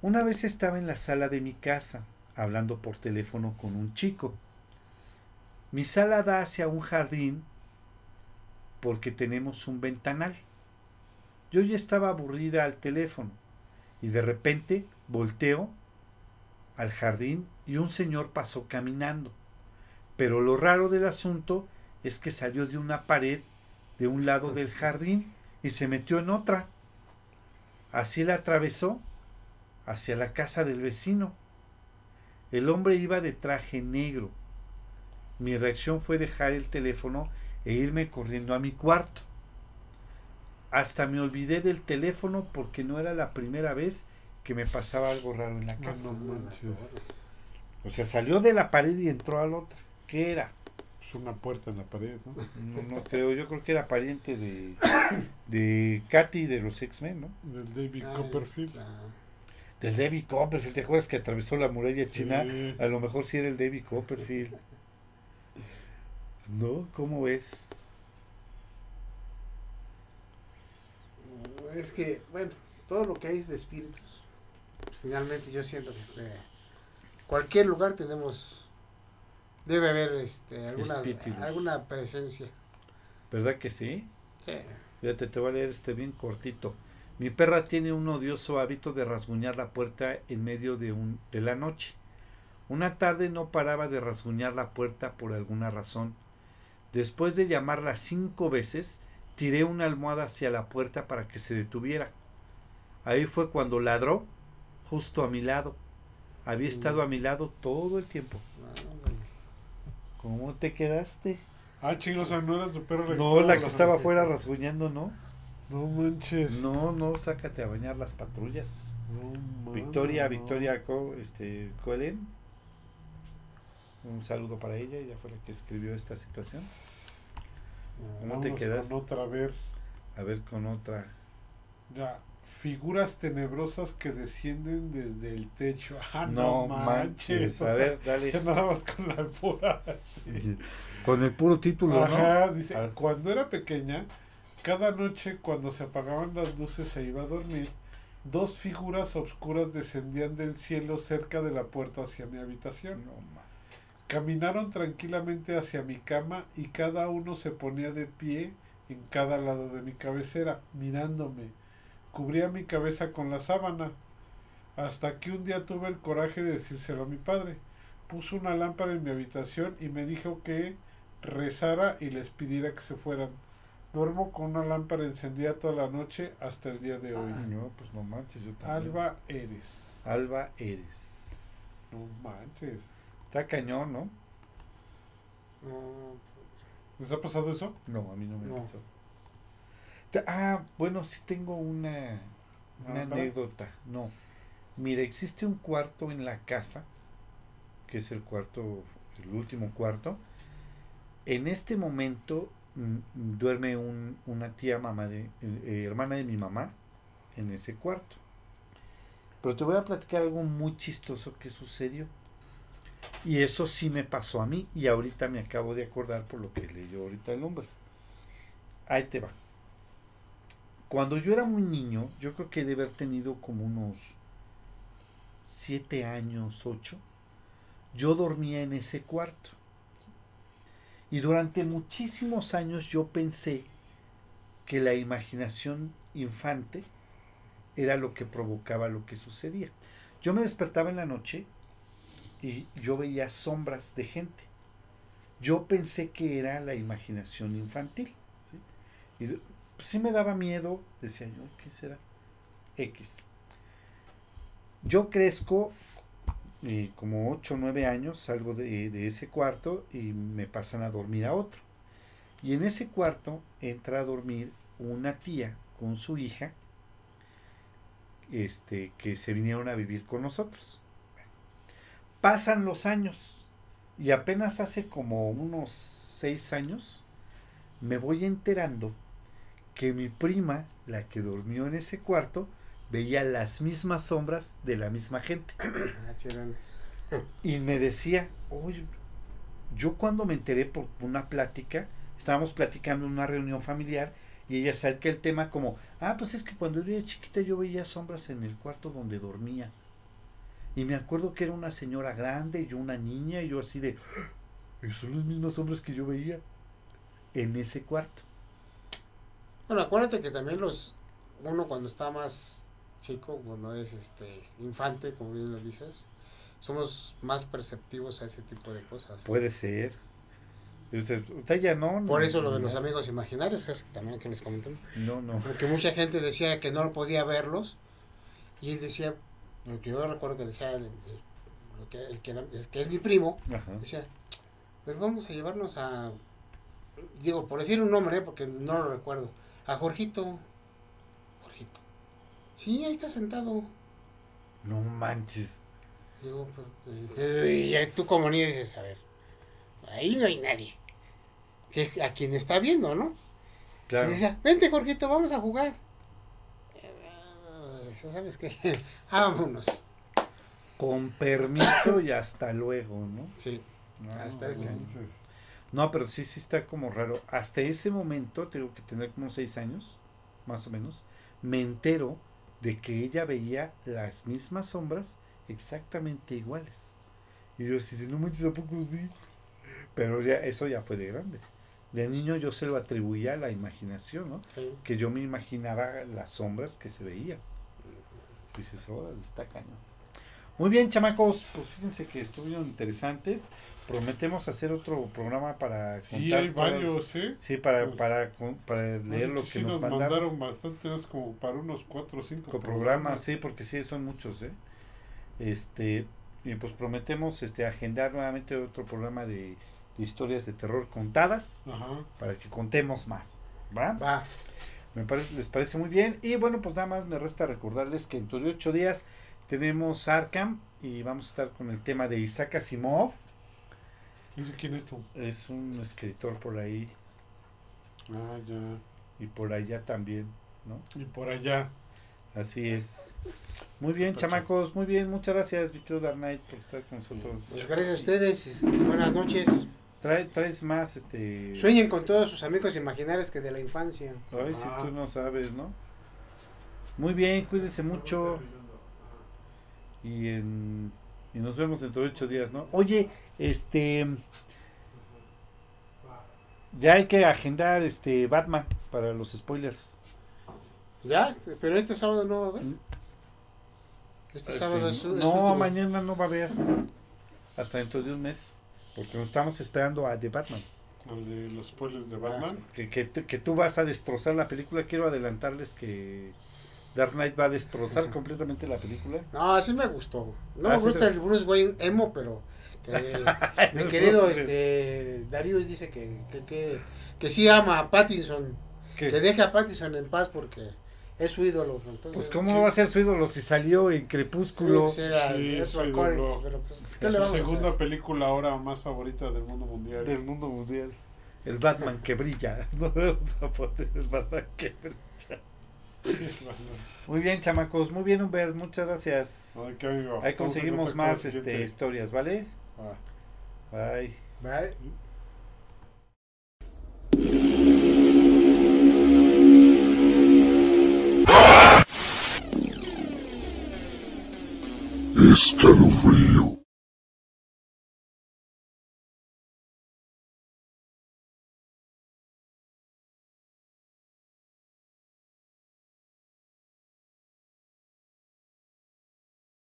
S2: Una vez estaba en la sala de mi casa hablando por teléfono con un chico. Mi sala da hacia un jardín porque tenemos un ventanal. Yo ya estaba aburrida al teléfono y de repente volteo al jardín y un señor pasó caminando. Pero lo raro del asunto es que salió de una pared de un lado del jardín y se metió en otra. Así la atravesó hacia la casa del vecino. El hombre iba de traje negro. Mi reacción fue dejar el teléfono e irme corriendo a mi cuarto. Hasta me olvidé del teléfono porque no era la primera vez que me pasaba algo raro en la casa.
S3: no manches.
S2: O sea, salió de la pared y entró a la otra. ¿Qué era?
S3: Es una puerta en la pared, ¿no?
S2: No, no creo, yo creo que era pariente de, de Katy de los X-Men, ¿no?
S3: Del David Copperfield.
S2: Del David Copperfield, ¿te acuerdas que atravesó la muralla china?
S3: Sí.
S2: A lo mejor sí era el David Copperfield. ¿No? ¿Cómo ves?
S1: Es que, bueno, todo lo que hay es de espíritus. Finalmente yo siento que este, cualquier lugar tenemos, debe haber este, alguna,
S2: Espíritus.
S1: alguna presencia.
S2: ¿Verdad que sí?
S1: Sí.
S2: Fíjate, te voy a leer este bien cortito. Mi perra tiene un odioso hábito de rasguñar la puerta en medio de, un, de la noche. Una tarde no paraba de rasguñar la puerta por alguna razón. Después de llamarla cinco veces, tiré una almohada hacia la puerta para que se detuviera. Ahí fue cuando ladró justo a mi lado. Había estado a mi lado todo el tiempo. ¿Cómo te quedaste?
S3: Ah, chingos, no era tu perro
S2: No, la que estaba afuera rasguñando, ¿no?
S3: No manches.
S2: No, no, sácate a bañar las patrullas.
S3: No,
S2: Victoria,
S3: no.
S2: Victoria Co- este, Coelen. Un saludo para ella, ella fue la que escribió esta situación. ¿Cómo te quedas?
S3: con otra, a ver.
S2: A ver con otra.
S3: Ya, figuras tenebrosas que descienden desde el techo. Ah,
S2: no
S3: no,
S2: manches.
S3: manches.
S2: A ver, [laughs]
S3: Ya
S2: dale.
S3: nada más con la pura. [laughs]
S2: Con el puro título,
S3: Ajá,
S2: ¿no?
S3: dice, cuando era pequeña, cada noche cuando se apagaban las luces se iba a dormir, dos figuras oscuras descendían del cielo cerca de la puerta hacia mi habitación.
S2: No,
S3: Caminaron tranquilamente hacia mi cama y cada uno se ponía de pie en cada lado de mi cabecera, mirándome. Cubría mi cabeza con la sábana, hasta que un día tuve el coraje de decírselo a mi padre. Puso una lámpara en mi habitación y me dijo que rezara y les pidiera que se fueran. Duermo con una lámpara encendida toda la noche hasta el día de hoy.
S2: No, pues no manches, yo también.
S3: Alba eres.
S2: Alba eres.
S3: No manches.
S2: Está cañón, ¿no?
S1: No,
S3: ¿Les ha pasado eso?
S2: No, a mí no me
S1: No.
S2: pasó. Ah, bueno, sí tengo una, una anécdota. No. Mira, existe un cuarto en la casa, que es el cuarto, el último cuarto. En este momento duerme un- una tía mamá de, eh, hermana de mi mamá en ese cuarto. Pero te voy a platicar algo muy chistoso que sucedió. Y eso sí me pasó a mí y ahorita me acabo de acordar por lo que leyó ahorita el hombre. Ahí te va. Cuando yo era muy niño, yo creo que de haber tenido como unos siete años, ocho, yo dormía en ese cuarto. Y durante muchísimos años yo pensé que la imaginación infante era lo que provocaba lo que sucedía. Yo me despertaba en la noche y yo veía sombras de gente. Yo pensé que era la imaginación infantil. ¿sí? Y pues, sí me daba miedo, decía yo, ¿qué será? X. Yo crezco y como 8 o 9 años, salgo de, ese cuarto y me pasan a dormir a otro. Y en ese cuarto entra a dormir una tía con su hija este, que se vinieron a vivir con nosotros. Pasan los años y apenas hace como unos seis años me voy enterando que mi prima, la que durmió en ese cuarto, veía las mismas sombras de la misma gente. [clears throat]
S1: ah.
S2: Y me decía, oye, yo cuando me enteré por una plática, estábamos platicando en una reunión familiar y ella saca el tema como, ah, pues es que cuando yo era chiquita yo veía sombras en el cuarto donde dormía. Y me acuerdo que era una señora grande y yo una niña y yo así de, "Ah, son las mismas sombras que yo veía en ese cuarto.
S1: Bueno, acuérdate que también los uno cuando está más chico, cuando es este infante, como bien lo dices, somos más perceptivos a ese tipo de cosas.
S2: Puede ser. Usted, "Usted ya no.
S1: Por eso lo de los amigos imaginarios es también que les comentamos.
S2: No, no.
S1: Porque mucha gente decía que no podía verlos y él decía, lo que yo recuerdo que decía el, el- que, el que, es, que es mi primo,
S2: Ajá.
S1: decía, pero vamos a llevarnos a, digo, por decir un nombre, porque no lo recuerdo, a. Jorgito. Sí, ahí está sentado.
S2: No manches.
S1: Digo, pues, pues, y tú como niño dices, a ver, ahí no hay nadie. Que, a quien está viendo, ¿no?
S2: Claro.
S1: Y decía, vente Jorgito, vamos a jugar. Eh, ¿Sabes qué? [laughs] Ah, vámonos.
S2: Con permiso y hasta luego, ¿no?
S1: Sí.
S2: No,
S1: Hasta ese año.
S2: No, pero sí, sí está como raro. Hasta ese momento, tengo que tener como seis años, más o menos, me entero de que ella veía las mismas sombras exactamente iguales. Y yo de, no manches, ¿a poco sí? Pero ya, eso ya fue de grande. De niño yo se lo atribuía a la imaginación, ¿no?
S1: sí.
S2: Que yo me imaginaba las sombras que se veían. Dices, órale, está cañón. Muy bien, chamacos, pues fíjense que estuvieron interesantes. Prometemos hacer otro programa para
S3: Sí, hay
S2: todas-
S3: varios, ¿eh?
S2: Sí, para, para, con- para leer
S3: No
S2: lo que
S3: si
S2: nos,
S3: nos
S2: mandaron.
S3: mandaron bastante, es como para unos cuatro o cinco
S2: programas, sí, porque sí, son muchos, ¿eh? Este, y pues prometemos este agendar nuevamente otro programa de, de historias de terror contadas
S3: Ajá.
S2: para que contemos más, ¿va?
S1: Va.
S2: Me parece, les parece muy bien. Y bueno, pues nada más me resta recordarles que de ocho días tenemos Arkham y vamos a estar con el tema de Isaac Asimov.
S3: ¿Ese ¿Quién es tú?
S2: Es un escritor por ahí
S3: Ah, ya.
S2: y por allá también, ¿no?
S3: Y por allá.
S2: Así es. Muy bien,
S3: Perfecto.
S2: chamacos, muy bien. Muchas gracias, Vicky Dark Knight, por estar con nosotros.
S1: Pues gracias a ustedes. y Buenas noches.
S2: Trae, traes más, este...
S1: Sueñen con todos sus amigos imaginarios que de la infancia.
S2: Ay, si
S3: Ah.
S2: tú no sabes, ¿no? Muy bien, cuídense mucho. Y, en, y nos vemos dentro de ocho días, ¿no? Oye, este... Ya hay que agendar este Batman para los spoilers.
S1: ¿Ya? Pero este sábado no va a haber. Este sábado es, es
S2: no,
S1: último.
S2: mañana no va a haber. Hasta dentro de un mes. Porque nos estamos esperando a The Batman.
S3: Al de los spoilers de Batman.
S2: Que, que, tú- que tú vas a destrozar la película. Quiero adelantarles que Dark Knight va a destrozar completamente la película.
S1: No, así me gustó. No
S2: Ah,
S1: me
S2: sí
S1: gusta el Bruce Wayne emo, pero que [laughs] mi querido este Darius dice que, que, que, que sí ama a Pattinson,
S2: Que-
S1: que deje a Pattinson en paz porque es su ídolo. Entonces,
S2: pues cómo
S1: sí,
S2: va a ser su ídolo si salió en
S1: sí,
S2: Crepúsculo.
S1: pues era
S3: Sí, su
S1: Collins,
S3: ídolo.
S1: pero pues, ¿qué
S3: Es
S1: le
S3: su
S1: a
S3: segunda
S1: hacer?
S3: película ahora más favorita del mundo mundial.
S2: del mundo mundial. El Batman que brilla. [laughs] No a poner el Batman que brilla. Muy bien, chamacos. Muy bien, Humbert. Muchas gracias.
S3: Ay, qué amigo.
S2: Ahí conseguimos más este, historias, ¿vale?
S3: Ah.
S2: Bye.
S1: Bye.
S4: Escalofrío.